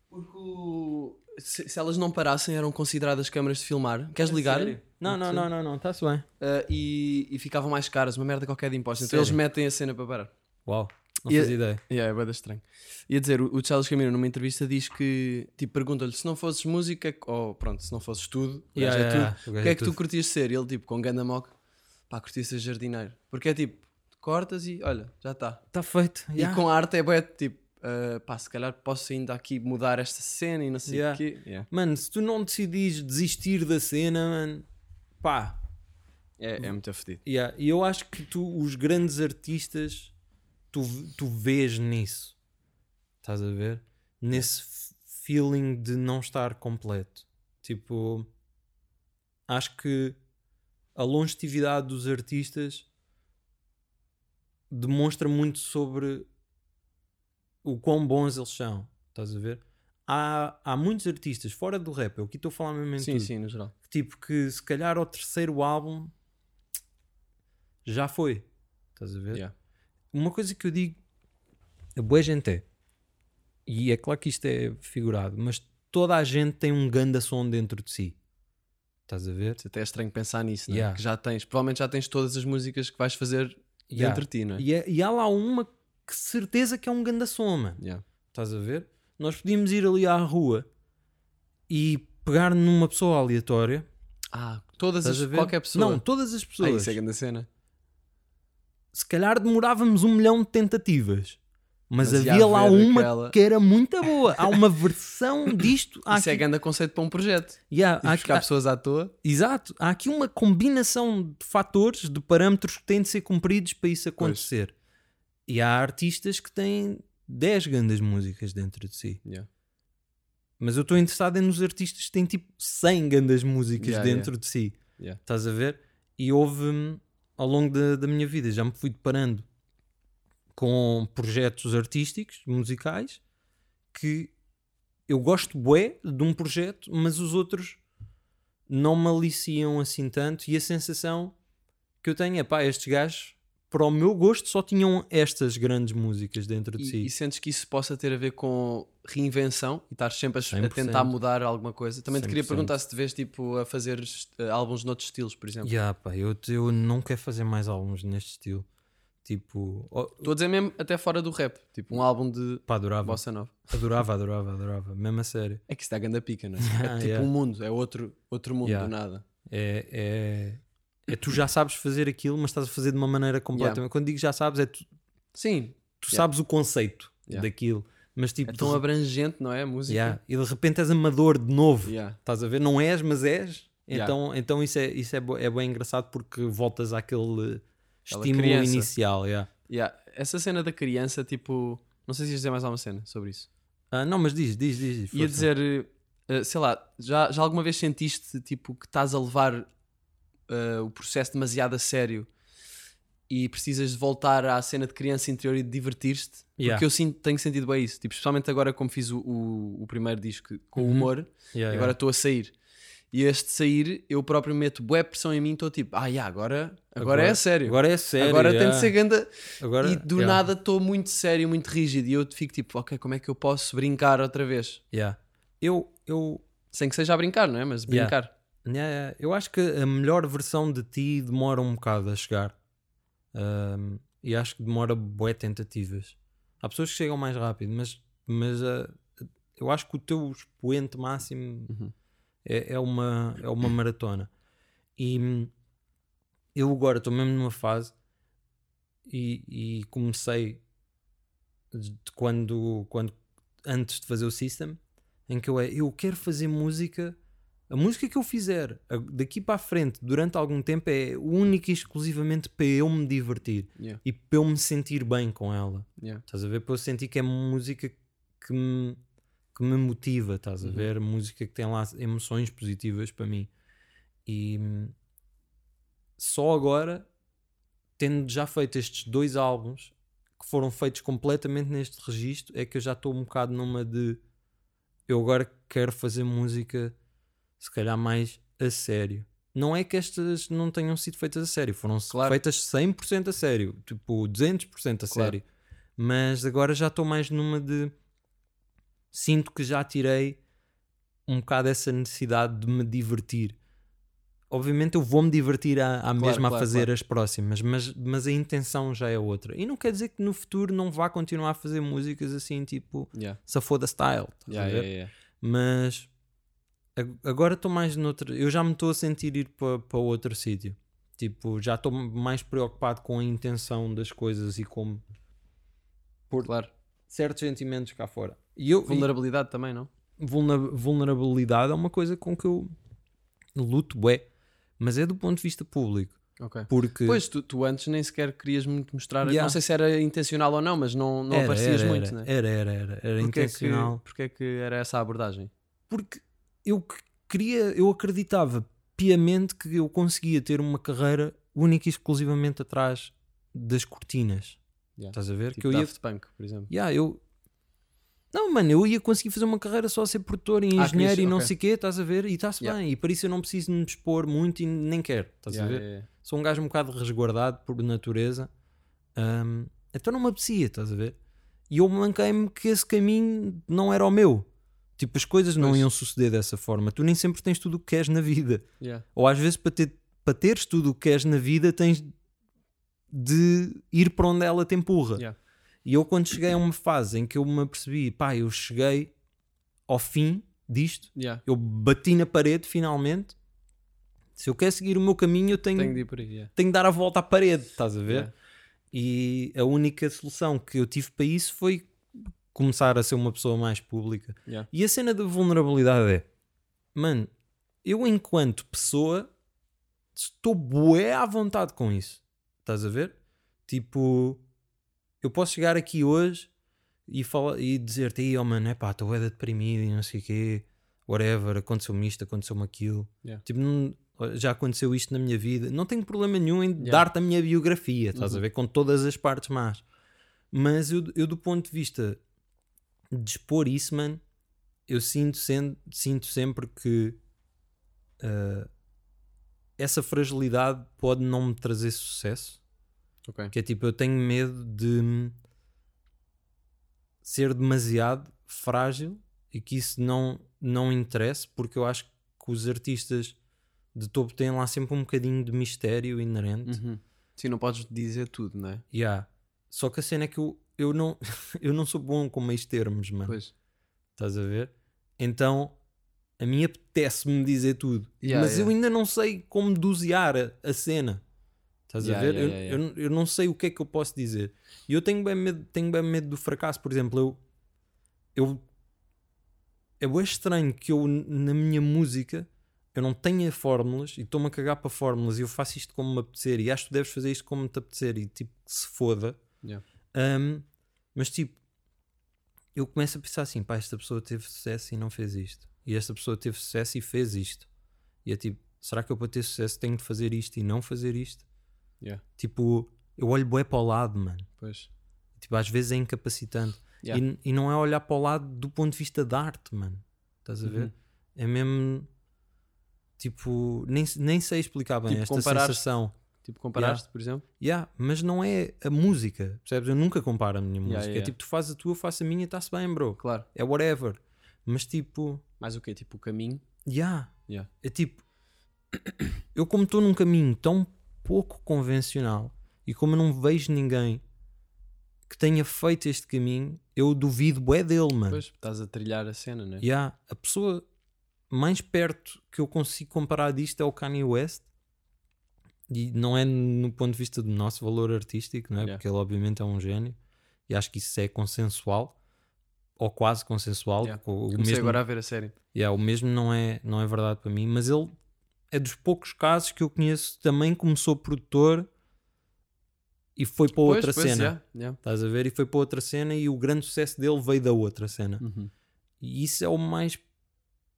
Porque o- se, se elas não parassem, eram consideradas câmaras de filmar. Queres ligar? sério? Não, não, não, não, não, está-se bem. Ah, e, e ficavam mais caras, uma merda qualquer de impostos. Então Sério? eles metem a cena para parar. Uau, não fazia ideia. Yeah, é bada estranho. Ia dizer, o, o Charles Camino numa entrevista diz que, tipo, pergunta-lhe se não fosses música, ou pronto, se não fosses tudo, o Yeah, gajo é yeah, tudo, yeah, o o que é é que tu curtias ser? E ele, tipo, com ganda mock, pá, curtia ser jardineiro. Porque é tipo, cortas e olha, já está. Está feito. E yeah. com a arte é bué, tipo, ah, pá, se calhar posso ainda aqui mudar esta cena e não sei o Yeah. quê. Yeah. Mano, se tu não decidis desistir da cena, mano, pá. É, é muito fedido. yeah. E eu acho que tu, os grandes artistas, tu, tu vês nisso. Estás a ver? Nesse feeling de não estar completo. Tipo, acho que a longevidade dos artistas demonstra muito sobre o quão bons eles são. Estás a ver? Há, há muitos artistas fora do rap, eu aqui estou a falar mesmo em Sim, tudo, sim, no geral. tipo que se calhar ao terceiro álbum já foi. Estás a ver? Yeah. Uma coisa que eu digo a boa gente é, e é claro que isto é figurado, mas toda a gente tem um ganda som dentro de si. Estás a ver? Isso até é estranho pensar nisso, né? Yeah. que já tens, provavelmente já tens todas as músicas que vais fazer Yeah. dentro de ti, não é? E, é- e há lá uma que certeza que é um ganda som, mano. Yeah. Estás a ver? Nós podíamos ir ali à rua e pegar numa pessoa aleatória. Ah, todas as, qualquer pessoa. Não, todas as Ah, pessoas. isso é grande cena. Se calhar demorávamos um milhão de tentativas. Mas, Mas ia havia lá uma aquela- que era muito boa. Há uma versão disto. Há Isso é aqui- grande conceito para um projeto. Yeah, E há buscar aqui- pessoas à toa. Exato. Há aqui uma combinação de fatores, de parâmetros que têm de ser cumpridos para isso acontecer. E há artistas que têm 10 grandes músicas dentro de si. Yeah. Mas eu estou interessado é nos artistas que têm tipo 100 grandes músicas Yeah, dentro de si. Estás a ver? E houve ao longo da, da minha vida, já me fui deparando com projetos artísticos, musicais, que eu gosto bué de um projeto, mas os outros não me aliciam assim tanto. E a sensação que eu tenho é pá, estes gajos, para o meu gosto, só tinham estas grandes músicas dentro de E, si. e sentes que isso possa ter a ver com reinvenção e estar sempre a, a 100%. tentar mudar alguma coisa? Também te queria 100%. perguntar se te vês tipo, a fazer eh, álbuns noutros estilos, por exemplo. Ya, pá, eu, eu não quero fazer mais álbuns neste estilo. Tipo, oh, Estou a dizer mesmo até fora do rap, tipo um álbum de pá, adorava, bossa nova. adorava, adorava, adorava, mesmo a sério. É que isso dá ganda pica, não é? Yeah, é tipo yeah. um mundo, é outro, outro mundo Yeah. do nada. É, é, é tu já sabes fazer aquilo, mas estás a fazer de uma maneira completamente. Quando digo já sabes, é tu, Sim, tu Yeah. sabes o conceito Yeah. daquilo, mas tipo, é tão de, abrangente, não é? A música. yeah, e de repente és amador de novo. Yeah. Estás a ver? Não és, mas és. Yeah. Então, então isso, é, isso é, é bem engraçado porque voltas àquele Aquela estímulo criança. inicial. yeah. Yeah. Essa cena da criança, tipo. Não sei se ias dizer mais alguma cena sobre isso. Ah, não, mas diz, diz, diz. diz, Ia força. dizer, eh, sei lá, já, já alguma vez sentiste tipo que estás a levar eh, o processo demasiado a sério e precisas de voltar à cena de criança interior e de divertir-te? Yeah. Porque eu sinto, tenho sentido bem isso. Tipo, especialmente agora como fiz o, o, o primeiro disco com Uhum. humor, Yeah, e agora yeah. estou a sair. E este sair, eu próprio meto bué pressão em mim, estou tipo, ah, yeah, agora, agora, é a sério. Agora é sério. Agora tem yeah. de ser ganda. Agora, e do yeah. nada estou muito sério, muito rígido. E eu fico tipo, ok, como é que eu posso brincar outra vez? Yeah. Eu, eu, Sem que seja a brincar, não é? Mas Yeah. brincar. Yeah. eu acho que a melhor versão de ti demora um bocado a chegar. Ahm, e acho que demora bué tentativas. Há pessoas que chegam mais rápido, mas, mas ah, eu acho que o teu expoente máximo Uhum. é, é uma, é uma maratona. E eu agora estou mesmo numa fase e, e comecei de quando, quando antes de fazer o system em que eu é eu quero fazer música a música que eu fizer daqui para a frente durante algum tempo é única e exclusivamente para eu me divertir Yeah, e para eu me sentir bem com ela yeah. Estás a ver? Para eu sentir que é música que me, que me motiva, estás a Uhum. ver? Música que tem lá emoções positivas para mim. E hum, só agora, tendo já feito estes dois álbuns que foram feitos completamente neste registro, é que eu já estou um bocado numa de eu agora quero fazer música se calhar mais a sério. Não é que estas não tenham sido feitas a sério, foram Claro. feitas 100% a sério, tipo 200% a Claro. sério. Mas agora já estou mais numa de. Sinto que já tirei um bocado essa necessidade de me divertir. Obviamente eu vou-me divertir à, à mesma a claro, fazer claro. as próximas, mas, mas a intenção já é outra. E não quer dizer que no futuro não vá continuar a fazer músicas assim, tipo, Yeah. se foda style. estás a Yeah, ver? yeah, yeah. Mas agora estou mais noutro. Eu já me estou a sentir ir para para outro sítio. Tipo, já estou mais preocupado com a intenção das coisas e como pôr Claro. certos sentimentos cá fora. E eu, e Vulnerabilidade também, não? vulnerabilidade é uma coisa com que eu luto, bué, mas é do ponto de vista público. Ok. Porque Pois, tu, tu antes nem sequer querias muito mostrar. Yeah. Não sei se era intencional ou não, mas não, não era, aparecias era, muito, era, né? era, era, era, era Porquê é que, intencional. porquê é que era essa a abordagem? porque eu que- queria, eu acreditava piamente que eu conseguia ter uma carreira única e exclusivamente atrás das cortinas. Yeah. Estás a ver? Tipo que eu ia, Daft Punk, por exemplo. Yeah, eu não, mano, eu ia conseguir fazer uma carreira só a ser produtor e Ah, engenheiro querias- e não ok. sei o quê, estás a ver? E está-se Yeah. bem. E para isso eu não preciso me expor muito e nem quero, estás Yeah, a ver? yeah. Sou um gajo um bocado resguardado por natureza. Ahm, então não me apetecia, estás a ver? E eu manquei-me que esse caminho não era o meu. Tipo, as coisas não Pois. iam suceder dessa forma. Tu nem sempre tens tudo o que queres na vida. Yeah. Ou às vezes, para, ter, para teres tudo o que queres na vida, tens de ir para onde ela te empurra. Yeah. E eu, quando cheguei a uma fase em que eu me apercebi, pá, eu cheguei ao fim disto, Yeah. eu bati na parede finalmente. Se eu quero seguir o meu caminho, eu tenho, Tenho de aí. tenho de dar a volta à parede, estás a ver? E a única solução que eu tive para isso foi começar a ser uma pessoa mais pública. Yeah. E a cena da vulnerabilidade é, mano, eu enquanto pessoa estou bué à vontade com isso. Estás a ver? Tipo, eu posso chegar aqui hoje e, fala, e dizer-te, "Ih, oh mano, é pá, estou bué deprimido e não sei o quê, whatever, aconteceu-me isto, aconteceu-me aquilo. Yeah. Tipo, não- já aconteceu isto na minha vida. Não tenho problema nenhum em Yeah. dar-te a minha biografia, estás Uhum. a ver? Com todas as partes más. Mas eu, eu do ponto de vista de expor isso, mano, eu sinto, sen- sinto sempre que ah, essa fragilidade pode não me trazer sucesso. Ok. Que é tipo, eu tenho medo de ser demasiado frágil e que isso não, não interesse, porque eu acho que os artistas de topo têm lá sempre um bocadinho de mistério inerente. Uhum. Sim, não podes dizer tudo, não é? Yeah. Só que a cena é que eu, eu, não, eu não sou bom com meios termos, mano. Pois. Estás a ver? Então a mim apetece-me dizer tudo, Yeah, mas eu yeah. ainda não sei como dosear a, a cena. Estás Yeah, a ver? eu, eu- eu não sei o que é que eu posso dizer. E eu tenho bem medo, tenho bem medo do fracasso. Por exemplo, eu, eu é estranho que eu na minha música eu não tenha fórmulas e estou-me a cagar para fórmulas e eu faço isto como me apetecer e acho que deves fazer isto como te apetecer e tipo que se foda. Um, mas tipo, eu começo a pensar assim: pá, esta pessoa teve sucesso e não fez isto, e esta pessoa teve sucesso e fez isto, e é tipo, será que eu para ter sucesso tenho de fazer isto e não fazer isto? Yeah. Tipo, eu olho bué para o lado, mano. Pois. Tipo, às vezes é incapacitante. Yeah. E, e não é olhar para o lado do ponto de vista da arte, mano. Estás a ver? Uhum. É mesmo. Tipo, nem, nem sei explicar bem Tipo, esta sensação. Tipo, comparaste, por exemplo? Yeah, mas não é a música, percebes? Eu nunca comparo a minha música. Yeah, É yeah. tipo, tu fazes a tua, eu faço a minha e está-se bem, bro. Claro. É whatever. Mas tipo, Mais o quê? Tipo, o caminho? yeah, Yeah. é tipo, eu como estou num caminho tão pouco convencional e como eu não vejo ninguém que tenha feito este caminho, eu duvido bué dele, mano. Pois, estás a trilhar a cena, né? Yeah, a pessoa mais perto que eu consigo comparar disto é o Kanye West. E não é no ponto de vista do nosso valor artístico, não é? Yeah. Porque ele obviamente é um gênio. E acho que isso é consensual. Ou quase consensual. Yeah. O, Comecei mesmo, agora a ver a série. Yeah, o mesmo não é, não é verdade para mim. Mas ele é dos poucos casos que eu conheço também começou produtor e foi para outra Pois, pois, cena. yeah, yeah. Estás a ver? E foi para outra cena e o grande sucesso dele veio da outra cena. Uhum. E isso é o mais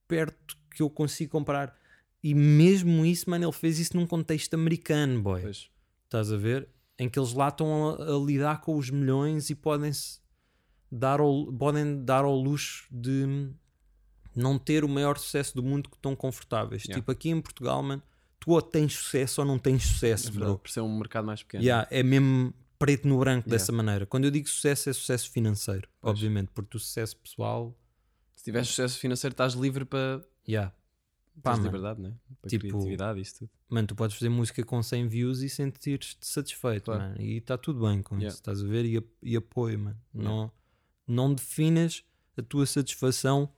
perto que eu consigo comparar. E mesmo isso, mano, ele fez isso num contexto americano, boy. Pois. Estás a ver? Em que eles lá estão a, a lidar com os milhões e podem-se dar ao, podem dar ao luxo de não ter o maior sucesso do mundo que estão confortáveis. Yeah. Tipo, aqui em Portugal, mano, tu ou tens sucesso ou não tens É sucesso, verdade, bro. por ser um mercado mais pequeno. Yeah, é mesmo preto no branco Yeah. dessa maneira. Quando eu digo sucesso, é sucesso financeiro, Pois. obviamente, porque o sucesso pessoal, Se tiveres sucesso financeiro, estás livre para yeah. Pá, mano. liberdade, né? Para Tipo, criatividade isso tudo. Mano, tu podes fazer música com 100 views e sentir-te satisfeito, Claro. mano. E está tudo bem com Yeah. isso, estás a ver? E, e apoio, mano. Yeah. Não, não definas a tua satisfação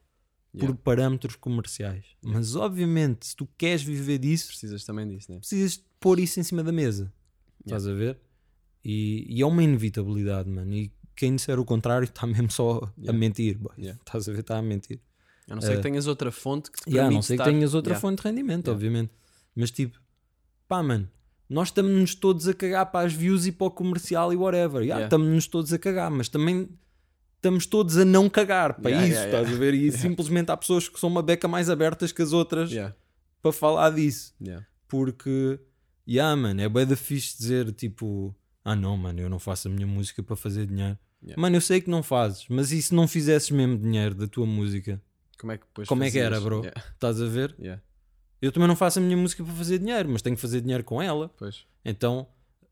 Yeah. por parâmetros comerciais. Mas, obviamente, se tu queres viver disso, Precisas também disso, né? precisas pôr isso em cima da mesa. Estás a ver? E, e é uma inevitabilidade, mano. E quem disser o contrário está mesmo só a mentir. boy. Estás a ver? Está a mentir. A não ser Eh, que tenhas outra fonte que te Yeah, a não sei que estar- tenhas outra Yeah. fonte de rendimento, Yeah. obviamente. Mas tipo, pá, mano, nós estamos-nos todos a cagar para as views e para o comercial e whatever. Yeah. Estamos-nos todos a cagar, mas também estamos todos a não cagar para isso, estás a ver? E simplesmente há pessoas que são uma beca mais abertas que as outras para falar disso. Porque, yeah, mano, é bem da fixe dizer tipo, ah não, mano, eu não faço a minha música para fazer dinheiro. Mano, eu sei que não fazes, mas e se não fizesses mesmo dinheiro da tua música? Como é que depois Como é que era, bro? Yeah, Estás a ver? yeah. Eu também não faço a minha música para fazer dinheiro, mas tenho que fazer dinheiro com ela. Pois. Então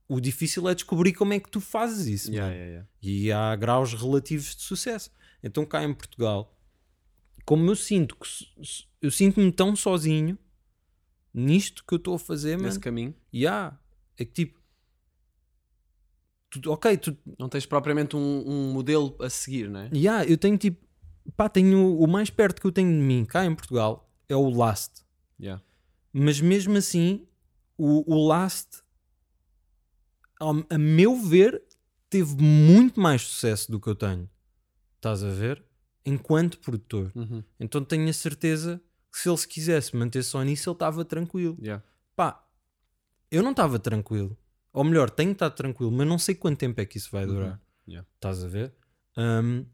o difícil é descobrir como é que tu fazes isso. Yeah, yeah. E há graus relativos de sucesso. Então cá em Portugal, como eu sinto que eu sinto-me tão sozinho nisto que eu estou a fazer, Nesse mano. caminho. E há, é que tipo, tu- ok, tu, Não tens propriamente um, um modelo a seguir, não é? e há, eu tenho tipo, pá, tenho o mais perto que eu tenho de mim cá em Portugal é o Last. Yeah. Mas mesmo assim, o, o Last, ao- a meu ver, teve muito mais sucesso do que eu tenho. Estás a ver? Enquanto produtor. Uhum. Então tenho a certeza que se ele se quisesse manter só nisso, ele estava tranquilo. Yeah. Pá, eu não estava tranquilo. Ou melhor, tenho que estar tranquilo, mas não sei quanto tempo é que isso vai durar. Uhum. Yeah. Estás a ver? Um,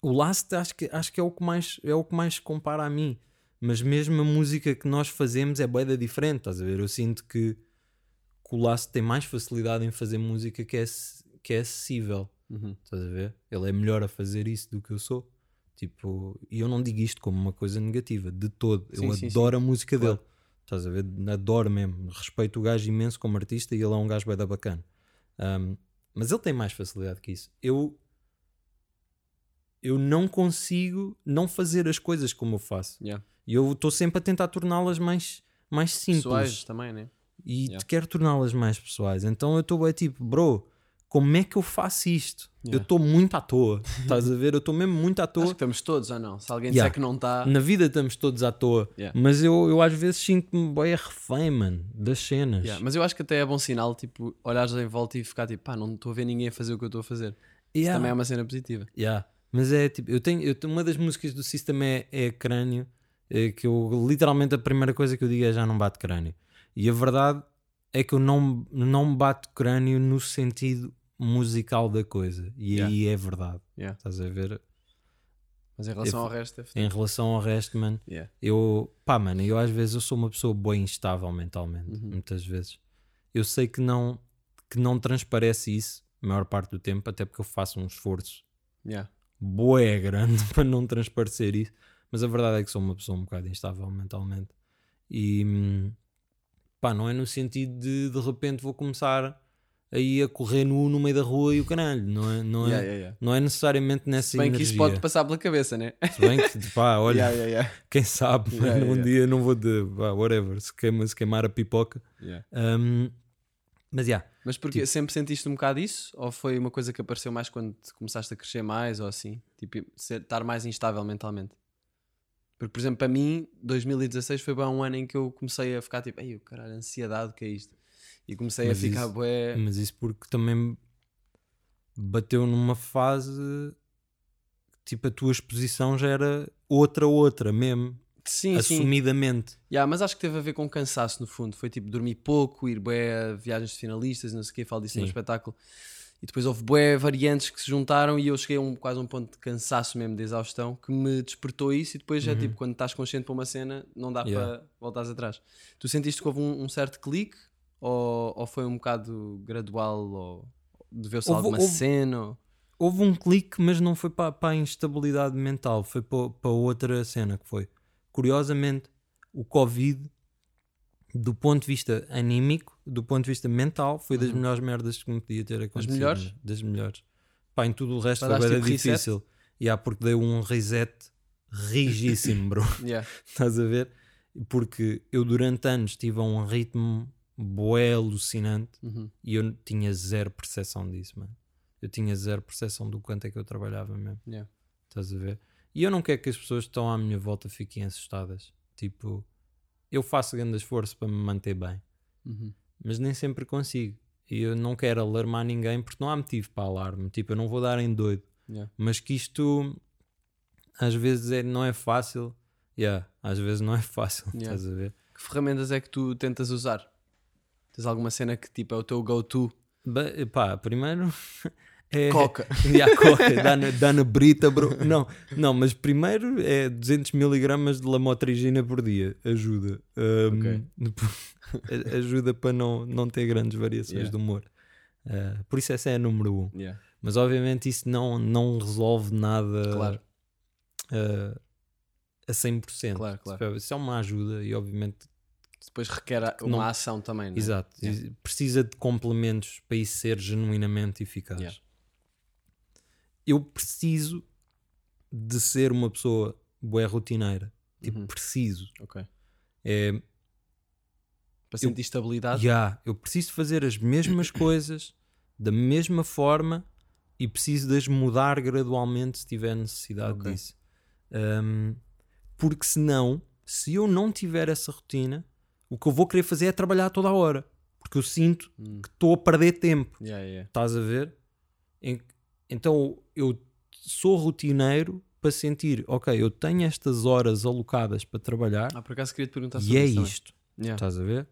o Last acho que, acho que é o que mais é o que mais compara a mim. Mas mesmo a música que nós fazemos é boeda diferente, estás a ver? Eu sinto que, que o Last tem mais facilidade em fazer música que é, que é acessível. Uhum. Estás a ver? Ele é melhor a fazer isso do que eu sou. Tipo, e eu não digo isto como uma coisa negativa, de todo. Eu Sim, sim, adoro a música Claro. dele. Estás a ver? Adoro mesmo. Respeito o gajo imenso como artista e ele é um gajo bem da bacana. Um, mas ele tem mais facilidade que isso. Eu eu não consigo não fazer as coisas como eu faço. Yeah. E eu estou sempre a tentar torná-las mais, mais simples Pessoais também, né? e Yeah. quero torná-las mais pessoais. Então eu estou bem tipo, bro, como é que eu faço isto? Eu Yeah. estou muito à toa. Estás a ver? Eu estou mesmo muito à Acho que toa. estamos todos, ou não? Se alguém Yeah. disser que não está. Na vida estamos todos à toa. Yeah. Mas eu, eu às vezes sinto-me bem refém, mano, das cenas. Yeah, Mas eu acho que até é bom sinal, tipo, olhares em volta e ficar tipo, pá, não estou a ver ninguém a fazer o que eu estou a fazer. Isso Yeah. também é uma cena positiva. Yeah. Mas é tipo, eu tenho, eu tenho uma das músicas do System é, é crânio, é que eu literalmente a primeira coisa que eu digo é já não bate crânio. E a verdade é que eu não, não bato crânio no sentido musical da coisa. E Yeah. aí é verdade. Yeah. Estás a ver? Mas em relação Eu- ao resto, é Em relação ao resto, mano, yeah. eu, pá, mano, eu às vezes eu sou uma pessoa boa instável mentalmente, Uhum. muitas vezes. Eu sei que não, que não transparece isso a maior parte do tempo, até porque eu faço um esforço Yeah. Boé grande para não transparecer isso, mas a verdade é que sou uma pessoa um bocado instável mentalmente. E pá, não é no sentido de de repente vou começar aí a correr nu no meio da rua e o caralho, não é, não é, Yeah, yeah, yeah. Não é necessariamente nessa Bem que energia. isso pode passar pela cabeça, né? Se bem que, pá, olha, quem sabe, um dia não vou de, pá, whatever, se, queima, se queimar a pipoca. Yeah. Mas, já, Mas porque sempre sentiste um bocado isso? Ou foi uma coisa que apareceu mais quando te começaste a crescer mais ou assim? Tipo, ser- estar mais instável mentalmente? Porque, por exemplo, para mim, 2016 foi bem um ano em que eu comecei a ficar tipo, ei, o caralho, ansiedade, o que é isto? E comecei a ficar isso- bué. mas isso porque também bateu numa fase tipo a tua exposição já era outra outra mesmo, Sim, sim. assumidamente. Yeah, mas acho que teve a ver com cansaço no fundo. Foi tipo dormir pouco, ir bué viagens de finalistas, não sei o que, falo disso no Sim. espetáculo. E depois houve bué variantes que se juntaram e eu cheguei a um, quase a um ponto de cansaço mesmo, de exaustão, que me despertou isso e depois é tipo, quando estás consciente para uma cena, não dá Uhum. Yeah. para voltares atrás. Tu sentiste que houve um, um certo clique ou, ou foi um bocado gradual ou deveu-se a alguma houve- cena? ou- houve um clique, mas não foi para, para a instabilidade mental, foi para, para outra cena que foi. Curiosamente, o Covid, do ponto de vista anímico, do ponto de vista mental, foi das Uhum. melhores merdas que me podia ter acontecido. melhores? né? Das melhores. Pá, em tudo o resto dar bem tipo reset? difícil. E yeah, porque deu um reset rigíssimo, bro. Yeah. Estás a ver? Porque eu durante anos tive a um ritmo bué alucinante Uhum. e eu tinha zero percepção disso, mano. Eu tinha zero percepção do quanto é que eu trabalhava mesmo. Yeah. Estás a ver? E eu não quero que as pessoas que estão à minha volta fiquem assustadas. Tipo, eu faço grande esforço para me manter bem, Uhum. mas nem sempre consigo. E eu não quero alarmar ninguém porque não há motivo para alarme. Tipo, eu não vou dar em doido. Yeah. Mas que isto às vezes é, não é fácil. Yeah, às vezes não é fácil. Yeah. Estás a ver? Que ferramentas é que tu tentas usar? Tens alguma cena que tipo é o teu go-to? Pá, primeiro é. Coca. E a coca, dá na, dá na brita, bro. Não, não, mas primeiro é 200 miligramas de lamotrigina por dia. Ajuda. Um, Ok. a- ajuda para não, não ter grandes variações Yeah. de humor. Uh, por isso essa é a número um. Yeah. Mas obviamente isso não, não resolve nada Claro. uh, a 100%. Claro, claro. Isso é uma ajuda e obviamente Depois requer uma Não- ação também, não é? Exato. Yeah. Precisa de complementos para isso ser genuinamente eficaz. Yeah. Eu preciso de ser uma pessoa bué rotineira. Tipo, Uhum. preciso. Ok. É, Para sentir estabilidade. já, eu preciso fazer as mesmas coisas da mesma forma e preciso de as mudar gradualmente se tiver necessidade Ok. disso. Um, porque senão, se eu não tiver essa rotina, o que eu vou querer fazer é trabalhar toda a hora. Porque eu sinto Hum. que estou a perder tempo. Yeah, yeah. Estás a ver? Então eu sou rotineiro para sentir, ok, eu tenho estas horas alocadas para trabalhar Ah, por acaso queria te perguntar e sobre é isso também. isto. Yeah. Estás a ver?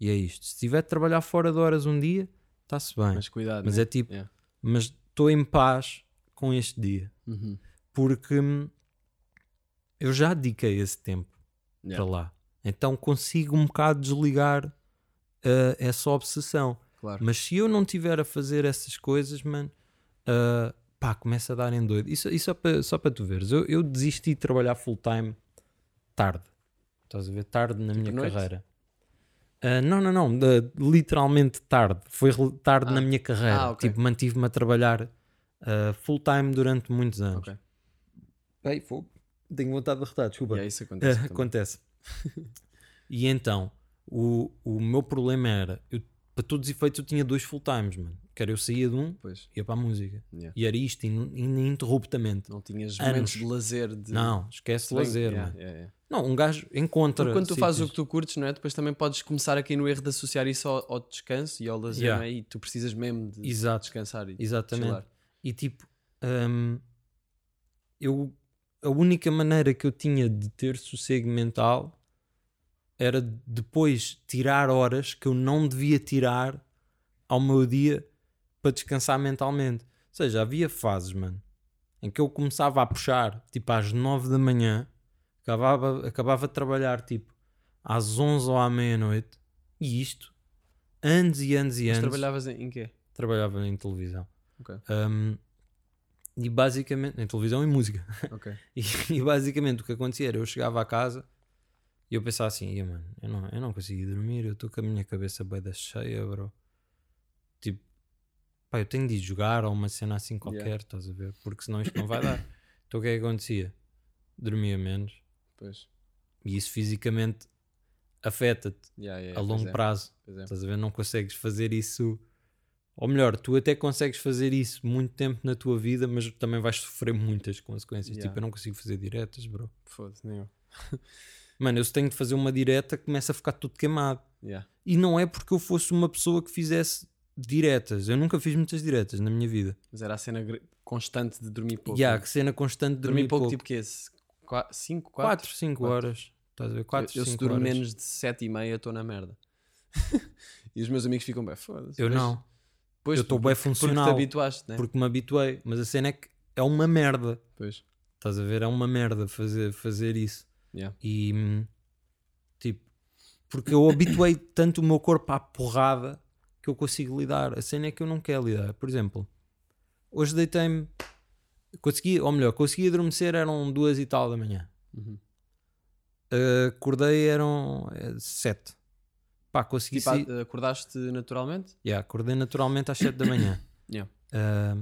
E é isto. Se tiver de trabalhar fora de horas um dia, está-se bem. Mas, Mas cuidado. né? é tipo, Yeah. mas estou em paz com este dia. Uhum. Porque hum, eu já dediquei esse tempo Yeah. para lá. Então consigo um bocado desligar ah, essa obsessão. Claro. Mas se eu não tiver a fazer essas coisas, mano, ah, pá, começa a dar em doido. Isso, isso só para só para tu veres. Eu, eu desisti de trabalhar full time tarde. Estás a ver? Tarde na minha noite? carreira. Ah, não, não, não. de- literalmente tarde. Foi tarde Ah. na minha carreira. Ah, ok. Tipo, mantive-me a trabalhar ah, full time durante muitos anos. Ok. Ei, fogo. Tenho vontade de arretar, desculpa. E é isso que acontece. Ah, também. acontece. e então, o, o meu problema era, eu, para todos os efeitos, eu tinha dois full times, mano. Que era eu saía de um, Pois. ia para a música. Yeah. E era isto, in- ininterruptamente. Não tinhas Anos. momentos de lazer. De... Não, esquece bem- lazer, yeah, mano. yeah. Não, um gajo encontra. Porque quando tu fazes o sítios. que tu curtes, não é? Depois também podes começar aqui no erro de associar isso ao, ao descanso e ao lazer, não é? E tu precisas mesmo de Exato. descansar e Exatamente. chilar. E tipo, hum, eu, a única maneira que eu tinha de ter sossego mental era depois tirar horas que eu não devia tirar ao meu dia para descansar mentalmente. Ou seja, havia fases, mano, em que eu começava a puxar tipo às 9 da manhã, acabava, acabava de trabalhar tipo às 11 ou à meia-noite, e isto, anos e anos e Mas anos trabalhavas em, em quê? trabalhava em televisão. Ok. Um, e basicamente, em televisão e música. Ok. E, e basicamente o que acontecia era eu chegava a casa e eu pensava assim: "Ia, mano, eu não, eu não consegui dormir, eu estou com a minha cabeça bem da cheia, bro. Tipo, pá, eu tenho de ir jogar ou uma cena assim qualquer, Yeah. estás a ver? Porque senão isto não vai dar. Então o que é que acontecia? Dormia menos Pois. e isso fisicamente afeta-te Yeah, yeah, a longo é, prazo. é. Estás a ver? Não consegues fazer isso. Ou melhor, tu até consegues fazer isso muito tempo na tua vida, mas também vais sofrer muitas consequências. Yeah. Tipo, eu não consigo fazer diretas, bro. Foda-se, nem eu. Mano, eu se tenho de fazer uma direta, começa a ficar tudo queimado. Yeah. E não é porque eu fosse uma pessoa que fizesse diretas. Eu nunca fiz muitas diretas na minha vida. Mas era a cena constante de dormir pouco. Há né? que cena constante de dormir dormir, pouco, pouco. tipo que esse? 5, 4? 4, 5 Quatro. horas. Estás a ver? 4, eu, eu se 5 durmo horas. menos de 7 e meia estou na merda. e os meus amigos ficam bem, foda-se. Eu não. Pois, eu estou bem funcional. Porque te habituaste, né? Porque me habituei. Mas a cena é que é uma merda. Pois. Estás a ver? É uma merda fazer, fazer isso. Yeah. E tipo, porque eu habituei tanto o meu corpo à porrada que eu consigo lidar. A cena é que eu não quero lidar. Por exemplo, Hoje deitei-me. Consegui, ou melhor, consegui adormecer, eram duas e tal da manhã. Uhum. Uh, acordei, eram eh, sete. Pá, consegui Tipo, ah, acordaste naturalmente? Yeah, acordei naturalmente às 7 da manhã. Yeah. Ah,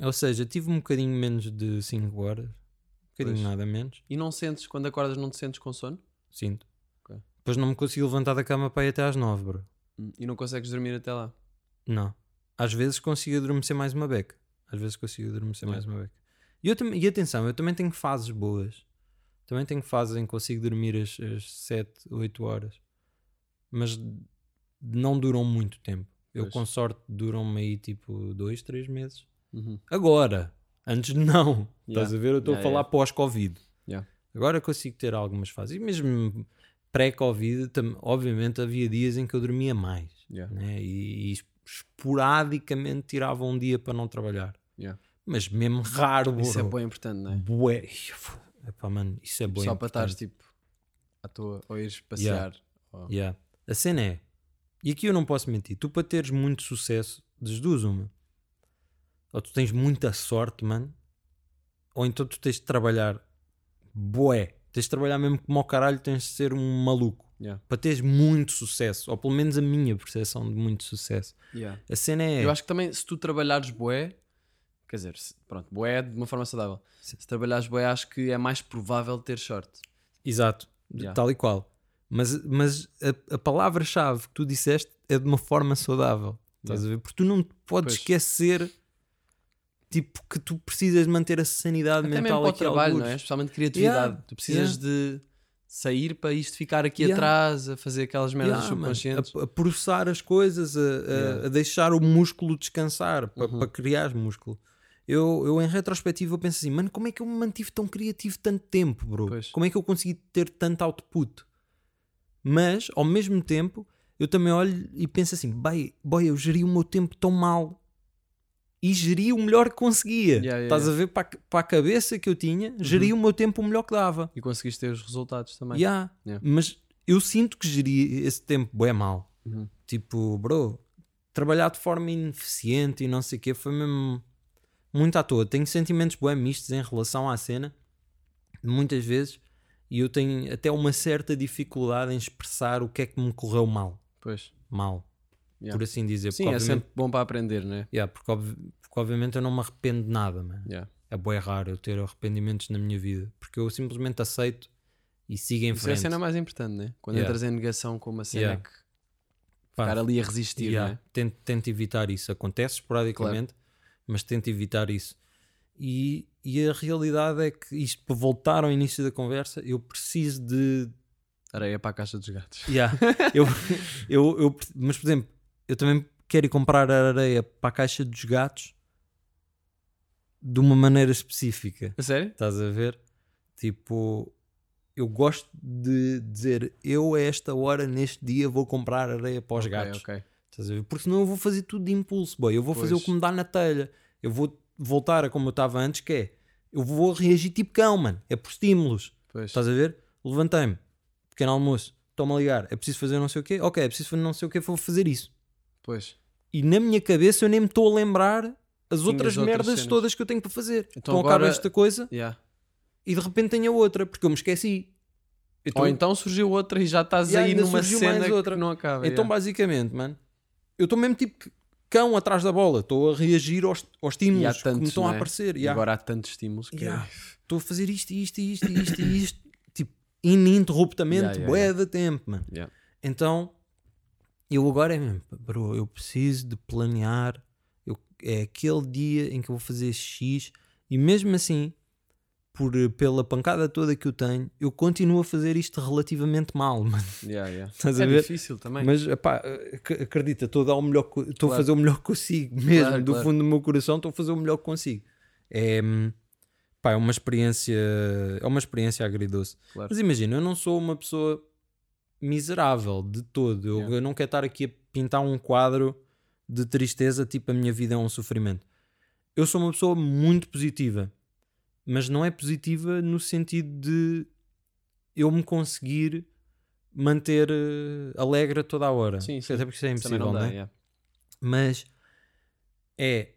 ou seja, tive um bocadinho menos de 5 horas. Um bocadinho Pois. nada menos. E não sentes, quando acordas, não te sentes com sono? Sinto. Ok. Depois não me consigo levantar da cama para ir até às 9, bro. Hum, E não consegues dormir até lá? Não. Às vezes consigo adormecer mais uma beca. Às vezes consigo adormecer mais uma beca. E, eu tam- e atenção, eu também tenho fases boas. Também tenho fases em que consigo dormir as, as 7, 8 horas. Mas não duram muito tempo. Eu Pois. com sorte duram-me aí tipo 2, 3 meses. Uhum. Agora. Antes não. Estás Yeah. a ver? Eu estou Yeah, a falar yeah. pós-Covid. Agora consigo ter algumas fases. E mesmo pré-Covid, obviamente havia dias em que eu dormia mais. Né? E, e esporadicamente tirava um dia para não trabalhar. Mas mesmo raro, Isso é bro. bem importante, não é? Bué. Epá, mano, isso é bom. Só para estares tipo à toa ou ires passear. ou-. A cena é, e aqui eu não posso mentir, tu para teres muito sucesso, das duas uma, ou tu tens muita sorte, mano, ou então tu tens de trabalhar bué, tens de trabalhar mesmo como ao caralho, tens de ser um maluco. Yeah. Para teres muito sucesso, ou pelo menos a minha percepção de muito sucesso. Yeah. A cena é. Eu acho que também se tu trabalhares bué, quer dizer, pronto, bué de uma forma saudável. Se trabalhares bué, acho que é mais provável ter sorte. Exato, Yeah. tal e qual. Mas, mas a, a palavra-chave que tu disseste é de uma forma saudável. Estás a ver? Porque tu não te podes Pois. esquecer tipo, que tu precisas manter a sanidade Até mental para o aqui trabalho, algures. não é? Especialmente criatividade. Yeah. Tu precisas de sair para isto ficar aqui Yeah. atrás, a fazer aquelas merdas Yeah, subconscientes. a, a processar as coisas, a, a- Yeah. Uhum. deixar o músculo descansar para, para criar músculo. Eu, eu, em retrospectiva, eu penso assim, mano, como é que eu me mantive tão criativo tanto tempo, bro? Pois. Como é que eu consegui ter tanto output? Mas, ao mesmo tempo, eu também olho e penso assim, boy, boy eu geri o meu tempo tão mal e geri o melhor que conseguia. Yeah, yeah, Estás a ver para, a- para a cabeça que eu tinha, geri o meu tempo o melhor que dava. E conseguiste ter os resultados também. Yeah. Yeah. Mas eu sinto que geri esse tempo bem mal. Uhum. Tipo, bro, trabalhar de forma ineficiente e não sei o quê foi mesmo muito à toa. Tenho sentimentos bem mistos em relação à cena, muitas vezes, e eu tenho até uma certa dificuldade em expressar o que é que me correu mal. Pois. Mal, Yeah. por assim dizer. Sim, é sempre bom para aprender, não é? yeah, porque, porque obviamente eu não me arrependo de nada, mano. Yeah. É bem raro eu ter arrependimentos na minha vida, porque eu simplesmente aceito e sigo em Isso é a frente. cena mais importante, né? Quando Yeah. entras em negação com uma cena Yeah. que Pá, ficar ali a resistir, Yeah, não é? tento, tento evitar isso. Acontece esporadicamente, mas tento evitar isso. E, e a realidade é que isto, para voltar ao início da conversa, eu preciso de. Areia para a caixa dos gatos. Yeah, eu, eu, eu, mas, por exemplo, eu também quero ir comprar areia para a caixa dos gatos de uma maneira específica. A sério? Estás a ver? Tipo, eu gosto de dizer, eu a esta hora, neste dia, vou comprar areia para os Ok, gatos. ok. Estás a ver? Porque senão eu vou fazer tudo de impulso, boy. Eu vou fazer o Pois. que me dá na telha. Eu vou voltar a como eu estava antes, que é eu vou reagir tipo cão, mano. É por estímulos. Pois. Estás a ver? Levantei-me, pequeno almoço, estou-me a ligar. É preciso fazer não sei o quê? Ok, é preciso fazer não sei o quê, vou fazer isso. Pois. E na minha cabeça eu nem me estou a lembrar as outras outras merdas cenas. todas que eu tenho para fazer. Então Então, acaba agora- esta coisa Yeah. e de repente tenho a outra, porque eu me esqueci. Tô- Ou então surgiu outra e já estás E aí numa cena mais outra. que não acaba. Então, yeah. basicamente, mano, eu estou mesmo tipo cão atrás da bola. Estou a reagir aos, aos estímulos que me tantos, estão não a é? aparecer. Yeah. Agora há tantos estímulos que Yeah. Estou a fazer isto, isto, isto, isto, isto, tipo, ininterruptamente, Yeah, yeah, bué yeah. de tempo, mano. Yeah. Então, eu agora é mesmo, bro, eu preciso de planear. Eu, é aquele dia em que eu vou fazer X e mesmo assim, por, pela pancada toda que eu tenho, eu continuo a fazer isto relativamente mal, mano. Yeah, yeah. Estás a É ver? difícil também. Mas epá, ac- acredita, estou a dar o melhor estou a Claro. fazer o melhor que consigo, mesmo Claro, do claro. fundo do meu coração, estou a fazer o melhor que consigo. É, hum, pá, é uma experiência, é uma experiência agridoce. Claro. Mas imagina, eu não sou uma pessoa miserável de todo. Eu, Yeah. eu não quero estar aqui a pintar um quadro de tristeza, tipo a minha vida é um sofrimento. Eu sou uma pessoa muito positiva, mas não é positiva no sentido de eu me conseguir manter eh, alegre toda a hora. Sim, sim. Até porque isso é impossível, não não dá. é? yeah. Mas é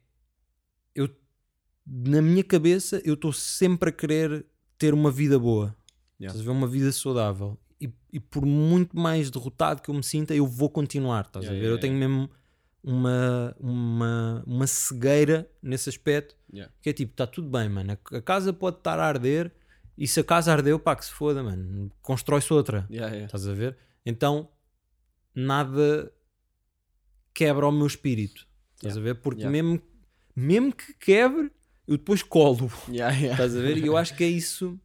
na minha cabeça eu estou sempre a querer ter uma vida boa. Yeah. Estás a ver? Uma vida saudável. E, e por muito mais derrotado que eu me sinta, eu vou continuar. Estás Yeah, a ver? yeah, eu tenho mesmo uma, uma, uma cegueira nesse aspecto que é tipo, está tudo bem, mano. A, casa pode estar a arder e se a casa ardeu, pá, que se foda, mano. Constrói-se outra. Estás a ver? Então, nada quebra o meu espírito. Estás a ver? Porque mesmo, mesmo que quebre, eu depois colo. Estás a ver? E eu acho que é isso,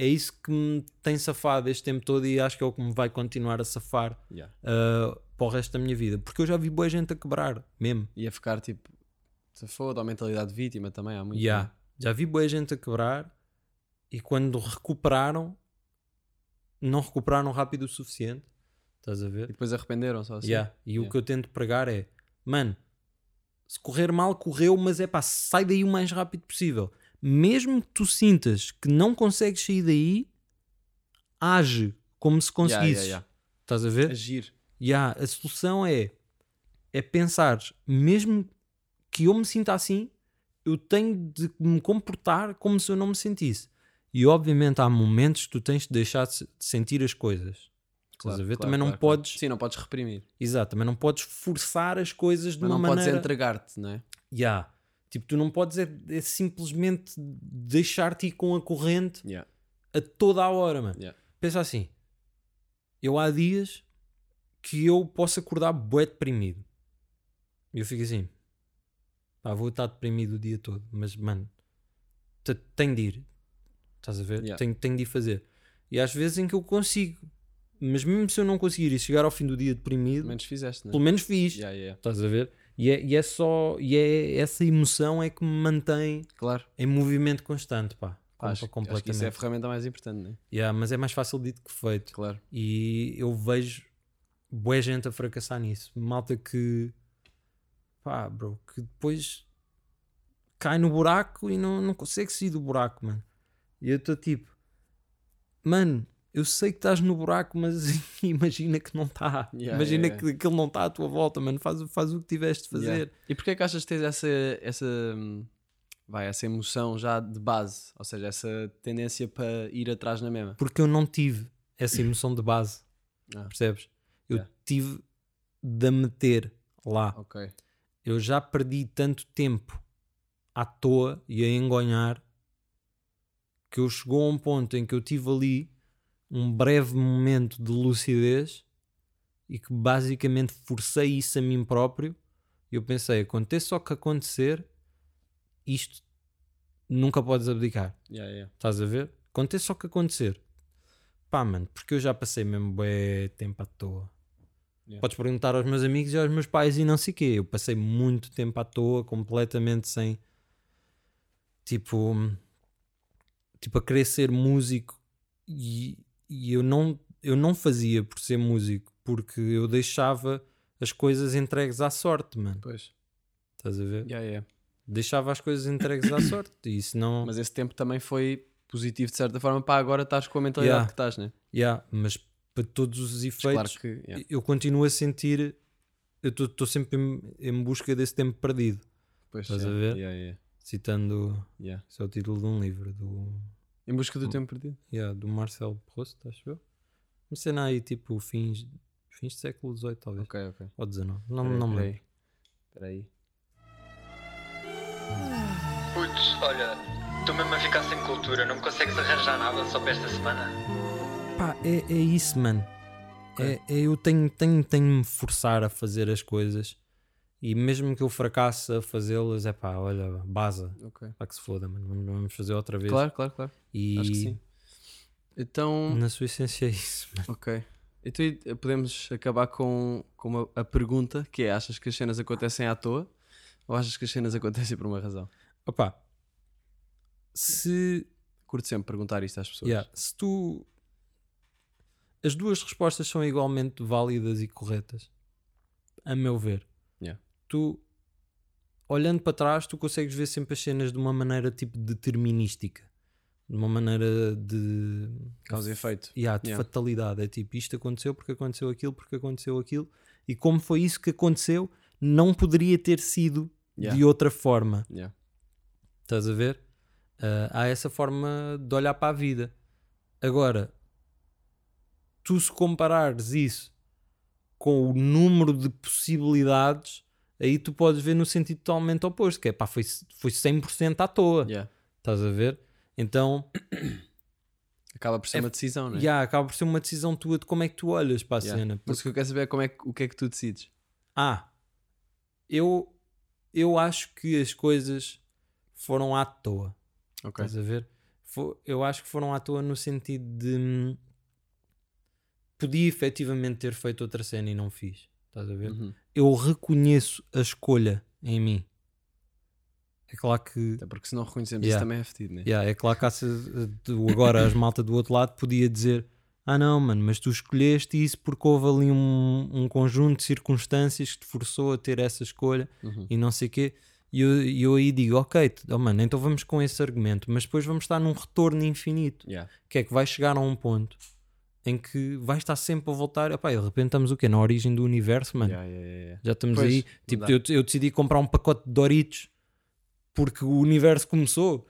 é isso que me tem safado este tempo todo e acho que é o que me vai continuar a safar Yeah. uh, para o resto da minha vida. Porque eu já vi boa gente a quebrar, mesmo. Ia ficar tipo. Se foda, a mentalidade de vítima também há muito. Yeah. Já vi boa gente a quebrar e quando recuperaram, não recuperaram rápido o suficiente. Estás a E ver? depois arrependeram só assim. Yeah. E o Yeah. que eu tento pregar é, mano, se correr mal, correu, mas é pá, sai daí o mais rápido possível. Mesmo que tu sintas que não consegues sair daí, age como se Yeah, conseguisses. yeah, Estás a yeah. ver? Agir. Ya, a solução é é pensar, mesmo que eu me sinta assim, eu tenho de me comportar como se eu não me sentisse. E obviamente há momentos que tu tens de deixar de se- de sentir as coisas. Estás a ver? claro, também não claro, claro. podes, Sim, não podes reprimir. exato, também não podes forçar as coisas de Mas uma não podes maneira. entregar-te, não é? Ya. Tipo, tu não podes é, é simplesmente deixar-te ir com a corrente Yeah. a toda a hora, mano. Yeah. Pensa assim, eu há dias que eu posso acordar bué deprimido. E eu fico assim, pá, vou estar deprimido o dia todo, mas mano, te- tenho de ir. Estás a ver? Yeah. Tenho, tenho de ir fazer. E às vezes em que eu consigo, mas mesmo se eu não conseguir e chegar ao fim do dia deprimido, Pelo menos fizeste, não é? pelo menos fiz. Yeah, yeah. Estás a ver? E é, e é só, e é essa emoção é que me mantém Claro. em movimento constante, pá. Acho, acho que isso é a ferramenta mais importante, não é? Yeah, mas é mais fácil dito que feito. Claro. E eu vejo boa gente a fracassar nisso. Malta que pá, bro, que depois cai no buraco e não, não consegue sair do buraco, mano. E eu estou tipo, mano, eu sei que estás no buraco, mas imagina que não está. Yeah, imagina yeah, Que, que ele não está à tua volta, mano. Faz, faz o que tiveste de fazer. Yeah. E porquê é que achas que tens essa, essa, hum, vai, essa emoção já de base? Ou seja, essa tendência para ir atrás na mesma? Porque eu não tive essa emoção de base, Ah. percebes? Eu Yeah. tive de a meter lá. Ok. eu já perdi tanto tempo à toa e a engonhar que eu chegou a um ponto em que eu tive ali um breve momento de lucidez e que basicamente forcei isso a mim próprio e eu pensei, aconteça o que acontecer isto nunca podes abdicar Yeah, yeah. estás a ver? aconteça o que acontecer pá mano, porque eu já passei mesmo bué tempo à toa Yeah. Podes perguntar aos meus amigos e aos meus pais e não sei o quê. Eu passei muito tempo à toa, completamente sem. Tipo. Tipo, a querer ser músico e, e eu, não, eu não fazia por ser músico porque eu deixava as coisas entregues à sorte, mano. Pois. Estás a ver? Yeah, yeah. Deixava as coisas entregues à sorte e isso não. Mas esse tempo também foi positivo de certa forma para agora estás com a mentalidade Yeah. que estás, né? Yeah, mas para todos os efeitos. claro que. yeah. eu continuo a sentir. Eu estou sempre em, em busca desse tempo perdido. Pois, Estás a yeah. ver? Yeah, yeah, Citando. yeah. Isso é o título de um livro do, Em busca do Hum. tempo perdido. yeah, do Marcel Proust, acho eu. Uma cena aí tipo fins, fins do século XVIII, talvez. Ok, ok. Ou XIX. Não, Peraí, não me peraí. lembro. Espera aí. Putz, olha, estou mesmo a ficar sem cultura, não me consegues arranjar nada só para esta semana? Pá, é, é isso, mano. É, é- eu tenho, tenho, tenho me forçar a fazer as coisas. E mesmo que eu fracasse a fazê-las, é pá, olha, baza. Ok. Pá, que se foda, mano. Vamos- fazer outra vez. Claro, claro, claro. E Acho que sim. Então. na sua essência é isso, mano. Ok. Então e- podemos acabar com, com uma- a pergunta que é: achas que as cenas acontecem à toa ou achas que as cenas acontecem por uma razão? Opa, se Curto sempre perguntar isto às pessoas. Yeah, Se tu. As duas respostas são igualmente válidas e corretas, a meu ver. Tu, olhando para trás, tu consegues ver sempre as cenas de uma maneira tipo determinística, de uma maneira de. Causa e efeito. Yeah, de Yeah. fatalidade. É tipo isto aconteceu porque aconteceu aquilo, porque aconteceu aquilo, e como foi isso que aconteceu, não poderia ter sido Yeah. de outra forma. Yeah. Estás a ver? Ah, há essa forma de olhar para a vida. Agora, tu se comparares isso com o número de possibilidades, aí tu podes ver no sentido totalmente oposto, que é pá, foi, foi 100% à toa. Yeah. Estás a ver? Então, Acaba por ser É- uma decisão, não é? já acaba por ser uma decisão tua de como é que tu olhas para a Yeah. cena. Mas o que eu quero saber é como é que, o que é que tu decides. Ah, eu, eu acho que as coisas foram à toa. Ok. Estás a ver? Eu acho que foram à toa no sentido de hum, podia efetivamente ter feito outra cena e não fiz. Estás a ver? Uhum. Eu reconheço a escolha em mim. É claro que Até porque se não reconhecemos Yeah. isso também é fedido, né? Yeah, é claro que há agora as malta do outro lado podia dizer ah não mano, mas tu escolheste isso porque houve ali um, um conjunto de circunstâncias que te forçou a ter essa escolha Uhum. e não sei o quê e eu, eu aí digo, ok, oh, mano, então vamos com esse argumento mas depois vamos estar num retorno infinito Yeah. que é que vai chegar a um ponto em que vai estar sempre a voltar epá, de repente estamos o quê? Na origem do universo, mano Yeah, yeah, yeah, já estamos Pois, aí, tipo, eu, eu decidi comprar um pacote de Doritos porque o universo começou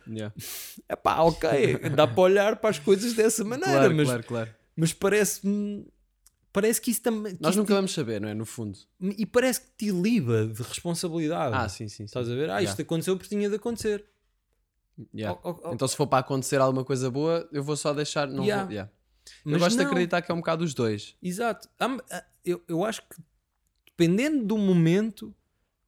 é pá, ok, dá para olhar para as coisas dessa maneira, Claro, mas, claro, claro. mas parece-me. Parece que isso também. Nós nunca vamos saber, não é? No fundo. te- E parece que te liba de responsabilidade. Ah, sim, sim. sim. Estás a ver? Ah, isto aconteceu porque tinha de acontecer. Yeah. Oh, oh, oh. Então se for para acontecer alguma coisa boa, eu vou só deixar. Não Yeah. vou, yeah. Eu Mas gosto de não. acreditar que é um bocado os dois. Exato. Há- há- Eu, eu acho que, dependendo do momento,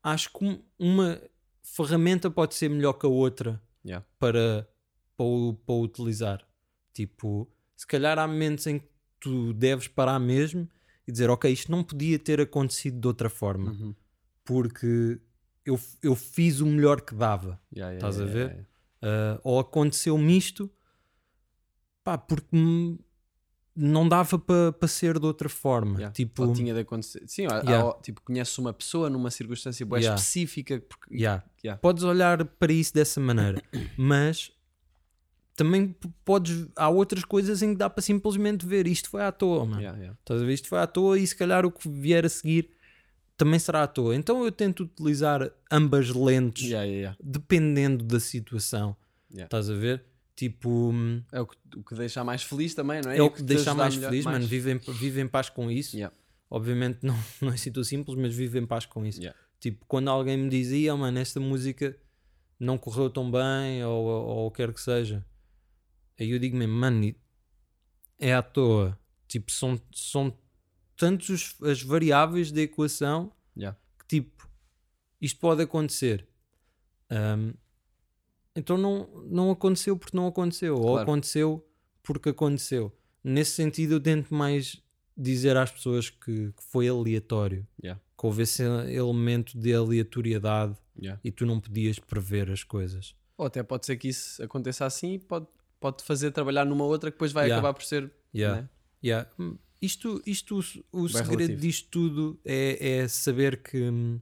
acho que um- uma ferramenta pode ser melhor que a outra Yeah. para, para, para utilizar. Tipo, se calhar há momentos em que tu deves parar mesmo e dizer, ok, isto não podia ter acontecido de outra forma, Uhum. porque eu, eu fiz o melhor que dava. Yeah, yeah, Estás a ver? Ah, ou aconteceu-me isto, pá, porque me- não dava para para ser de outra forma. yeah. Tipo, Ou tinha de acontecer. Sim, Yeah. tipo, conheces uma pessoa numa circunstância boa Yeah. específica. Porque... yeah. Podes olhar para isso dessa maneira, mas também podes. Há outras coisas em que dá para simplesmente ver isto foi à toa, mano. Yeah. Estás a ver? Isto foi à toa e se calhar o que vier a seguir também será à toa. Então eu tento utilizar ambas lentes dependendo da situação. Estás a ver? Tipo, É o que, o que deixa mais feliz também, não é? é o que te deixa mais feliz, mais- mano. Vive em, vive em paz com isso. Yeah. Obviamente não, não é assim tão simples, mas vive em paz com isso. Yeah. Tipo, quando alguém me dizia, mano, esta música não correu tão bem, ou, ou, o que quer que seja, aí eu digo mesmo, mano, é à toa. Tipo, são, são tantos os- as variáveis da equação Yeah. que, tipo, isto pode acontecer. Ahm, então não, não aconteceu porque não aconteceu, ou Claro. aconteceu porque aconteceu. Nesse sentido, eu tento mais dizer às pessoas que, que foi aleatório Yeah. que houve esse elemento de aleatoriedade Yeah. e tu não podias prever as coisas. Ou até pode ser que isso aconteça assim e pode, pode fazer trabalhar numa outra que depois vai Yeah. acabar por ser. Yeah. né? Yeah. Hum, Isto, isto, o- o segredo relativo. disto tudo é, é saber que, hum,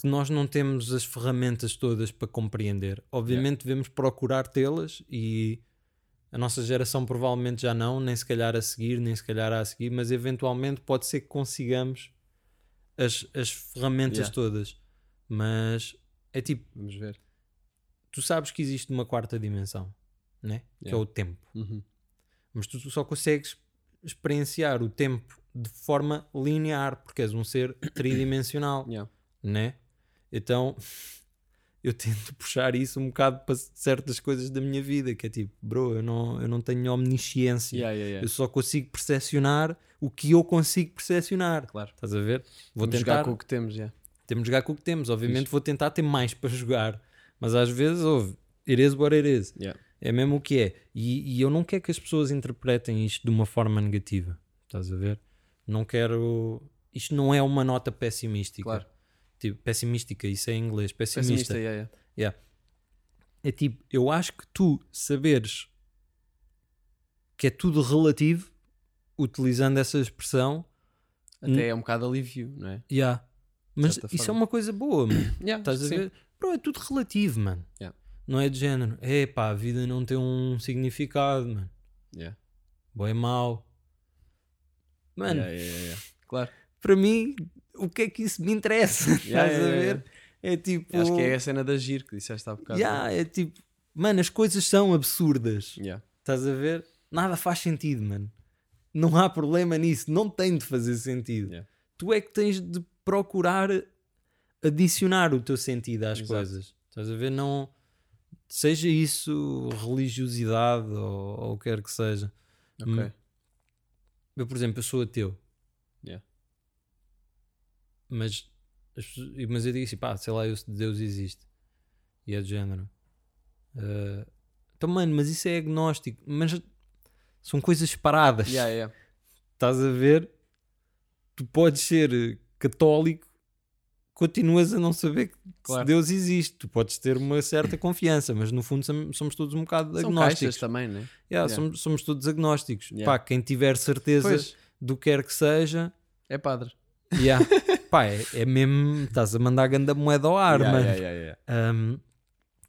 que nós não temos as ferramentas todas para compreender. Obviamente devemos procurar tê-las e a nossa geração provavelmente já não, nem se calhar a seguir, nem se calhar a seguir, mas eventualmente pode ser que consigamos as, as ferramentas Yeah. todas. Mas é tipo, Vamos ver. tu sabes que existe uma quarta dimensão, né? que é Yeah. o tempo. Uhum. Mas tu só consegues experienciar o tempo de forma linear, porque és um ser tridimensional, Yeah. né? Então eu tento puxar isso um bocado para certas coisas da minha vida, que é tipo, bro, eu não, eu não tenho omnisciência. Yeah, yeah, yeah. Eu só consigo percepcionar o que eu consigo percepcionar. Claro. Estás a ver? Vou Vamos tentar. jogar com o que temos, yeah. Temos de jogar com o que temos. Obviamente vou tentar ter mais para jogar. Mas às vezes, ouve, it is what it is. É mesmo o que é. E, e eu não quero que as pessoas interpretem isto de uma forma negativa. Estás a ver? Não quero. Isto não é uma nota pessimística. Claro. Tipo, pessimística, isso é em inglês. Pessimista. Pessimista, yeah, yeah. É tipo, eu acho que tu saberes que é tudo relativo, utilizando essa expressão, Até é um bocado alívio, não é? yeah. mas isso é forma. uma coisa boa, mano. Yeah, Estás a sim. ver? Bro, é tudo relativo, mano. Yeah. Não é de género. É pá, a vida não tem um significado, mano. Yeah. Bom é mau. Mano, yeah, yeah. Claro. para mim, o que é que isso me interessa? Yeah, Estás a ver? É tipo. Acho que é a cena da giro que disseste há bocado. Yeah, é tipo, mano, as coisas são absurdas. Yeah. Estás a ver? Nada faz sentido, mano. Não há problema nisso. Não tem de fazer sentido. Yeah. Tu é que tens de procurar adicionar o teu sentido às Exato. coisas. Estás a ver? Não. Seja isso religiosidade ou, ou o que quer que seja. Ok. Hum. Eu, por exemplo, eu sou ateu. Yeah. Mas, mas eu digo assim, pá, sei lá, eu, se Deus existe. E é do género. Ah, então, mano, mas isso é agnóstico. Mas são coisas separadas. Yeah, yeah. Estás a ver? Tu podes ser católico, continuas a não saber que Claro. se Deus existe. Tu podes ter uma certa confiança, mas no fundo som- somos todos um bocado São agnósticos. também, né? Yeah, Yeah. Somos, somos todos agnósticos. Yeah. Pá, quem tiver certeza Pois, do que quer que seja, é padre. yeah. Pá, é, é mesmo. Estás a mandar ganda moeda ao ar, Yeah, mano. yeah, yeah, yeah. Um,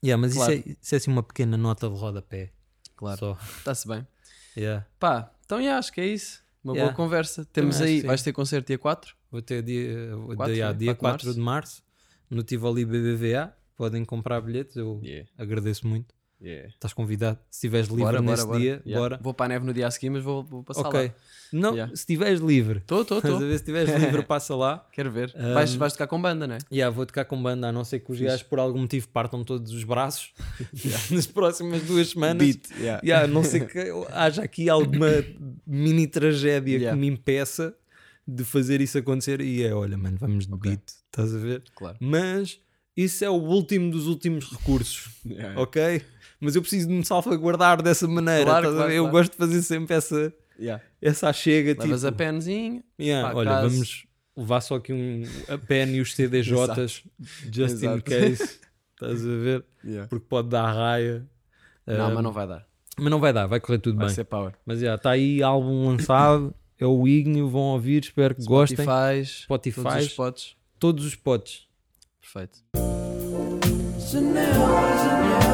yeah, mas Claro. isso, é, isso é assim uma pequena nota de rodapé. Claro, está-se bem. Yeah. Pá, então já, acho que é isso. Uma Yeah. boa conversa. Temos acho aí, vais ter concerto dia 4? Vou ter dia, vou- Quatro, dia, dia 4 de 4 de março no Tivoli BBVA. Podem comprar bilhetes, eu Yeah. agradeço muito. Yeah. Estás convidado. Se estiveres livre Bora, nesse bora, bora. dia, Yeah. bora. Vou para a neve no dia a seguir, mas vou, vou passar Ok. lá. Não, Yeah. se estiveres livre. Estou, estou, Estás a estou. ver? Se estiveres livre, passa lá. Quero ver. Um, Vais, vais tocar com banda, não é? Yeah, vou tocar com banda, a não ser que os gajos por algum motivo partam todos os braços nas próximas duas semanas. yeah. Yeah, a não ser que haja aqui alguma mini tragédia Yeah. que me impeça de fazer isso acontecer. E é, olha, mano, vamos de Ok. beat, estás a ver? Claro. Mas isso é o último dos últimos recursos, Yeah. ok? Mas eu preciso de me salvaguardar dessa maneira. Claro, claro? Eu claro. gosto de fazer sempre essa, Yeah. essa chega. Levas tipo, a penzinho. yeah, pá, olha, caso- vamos levar só aqui um, a pen e os CDJs, just in Exato. case, estás a ver? Yeah. Porque pode dar raia. Não, mas não vai dar. mas não vai dar, vai correr tudo Vai bem. ser power. Mas já, está aí álbum lançado, é o Ignio, vão ouvir, espero que gostem. Spotify, Spotify. todos os spots. Todos os potes. Perfeito. Janela, janela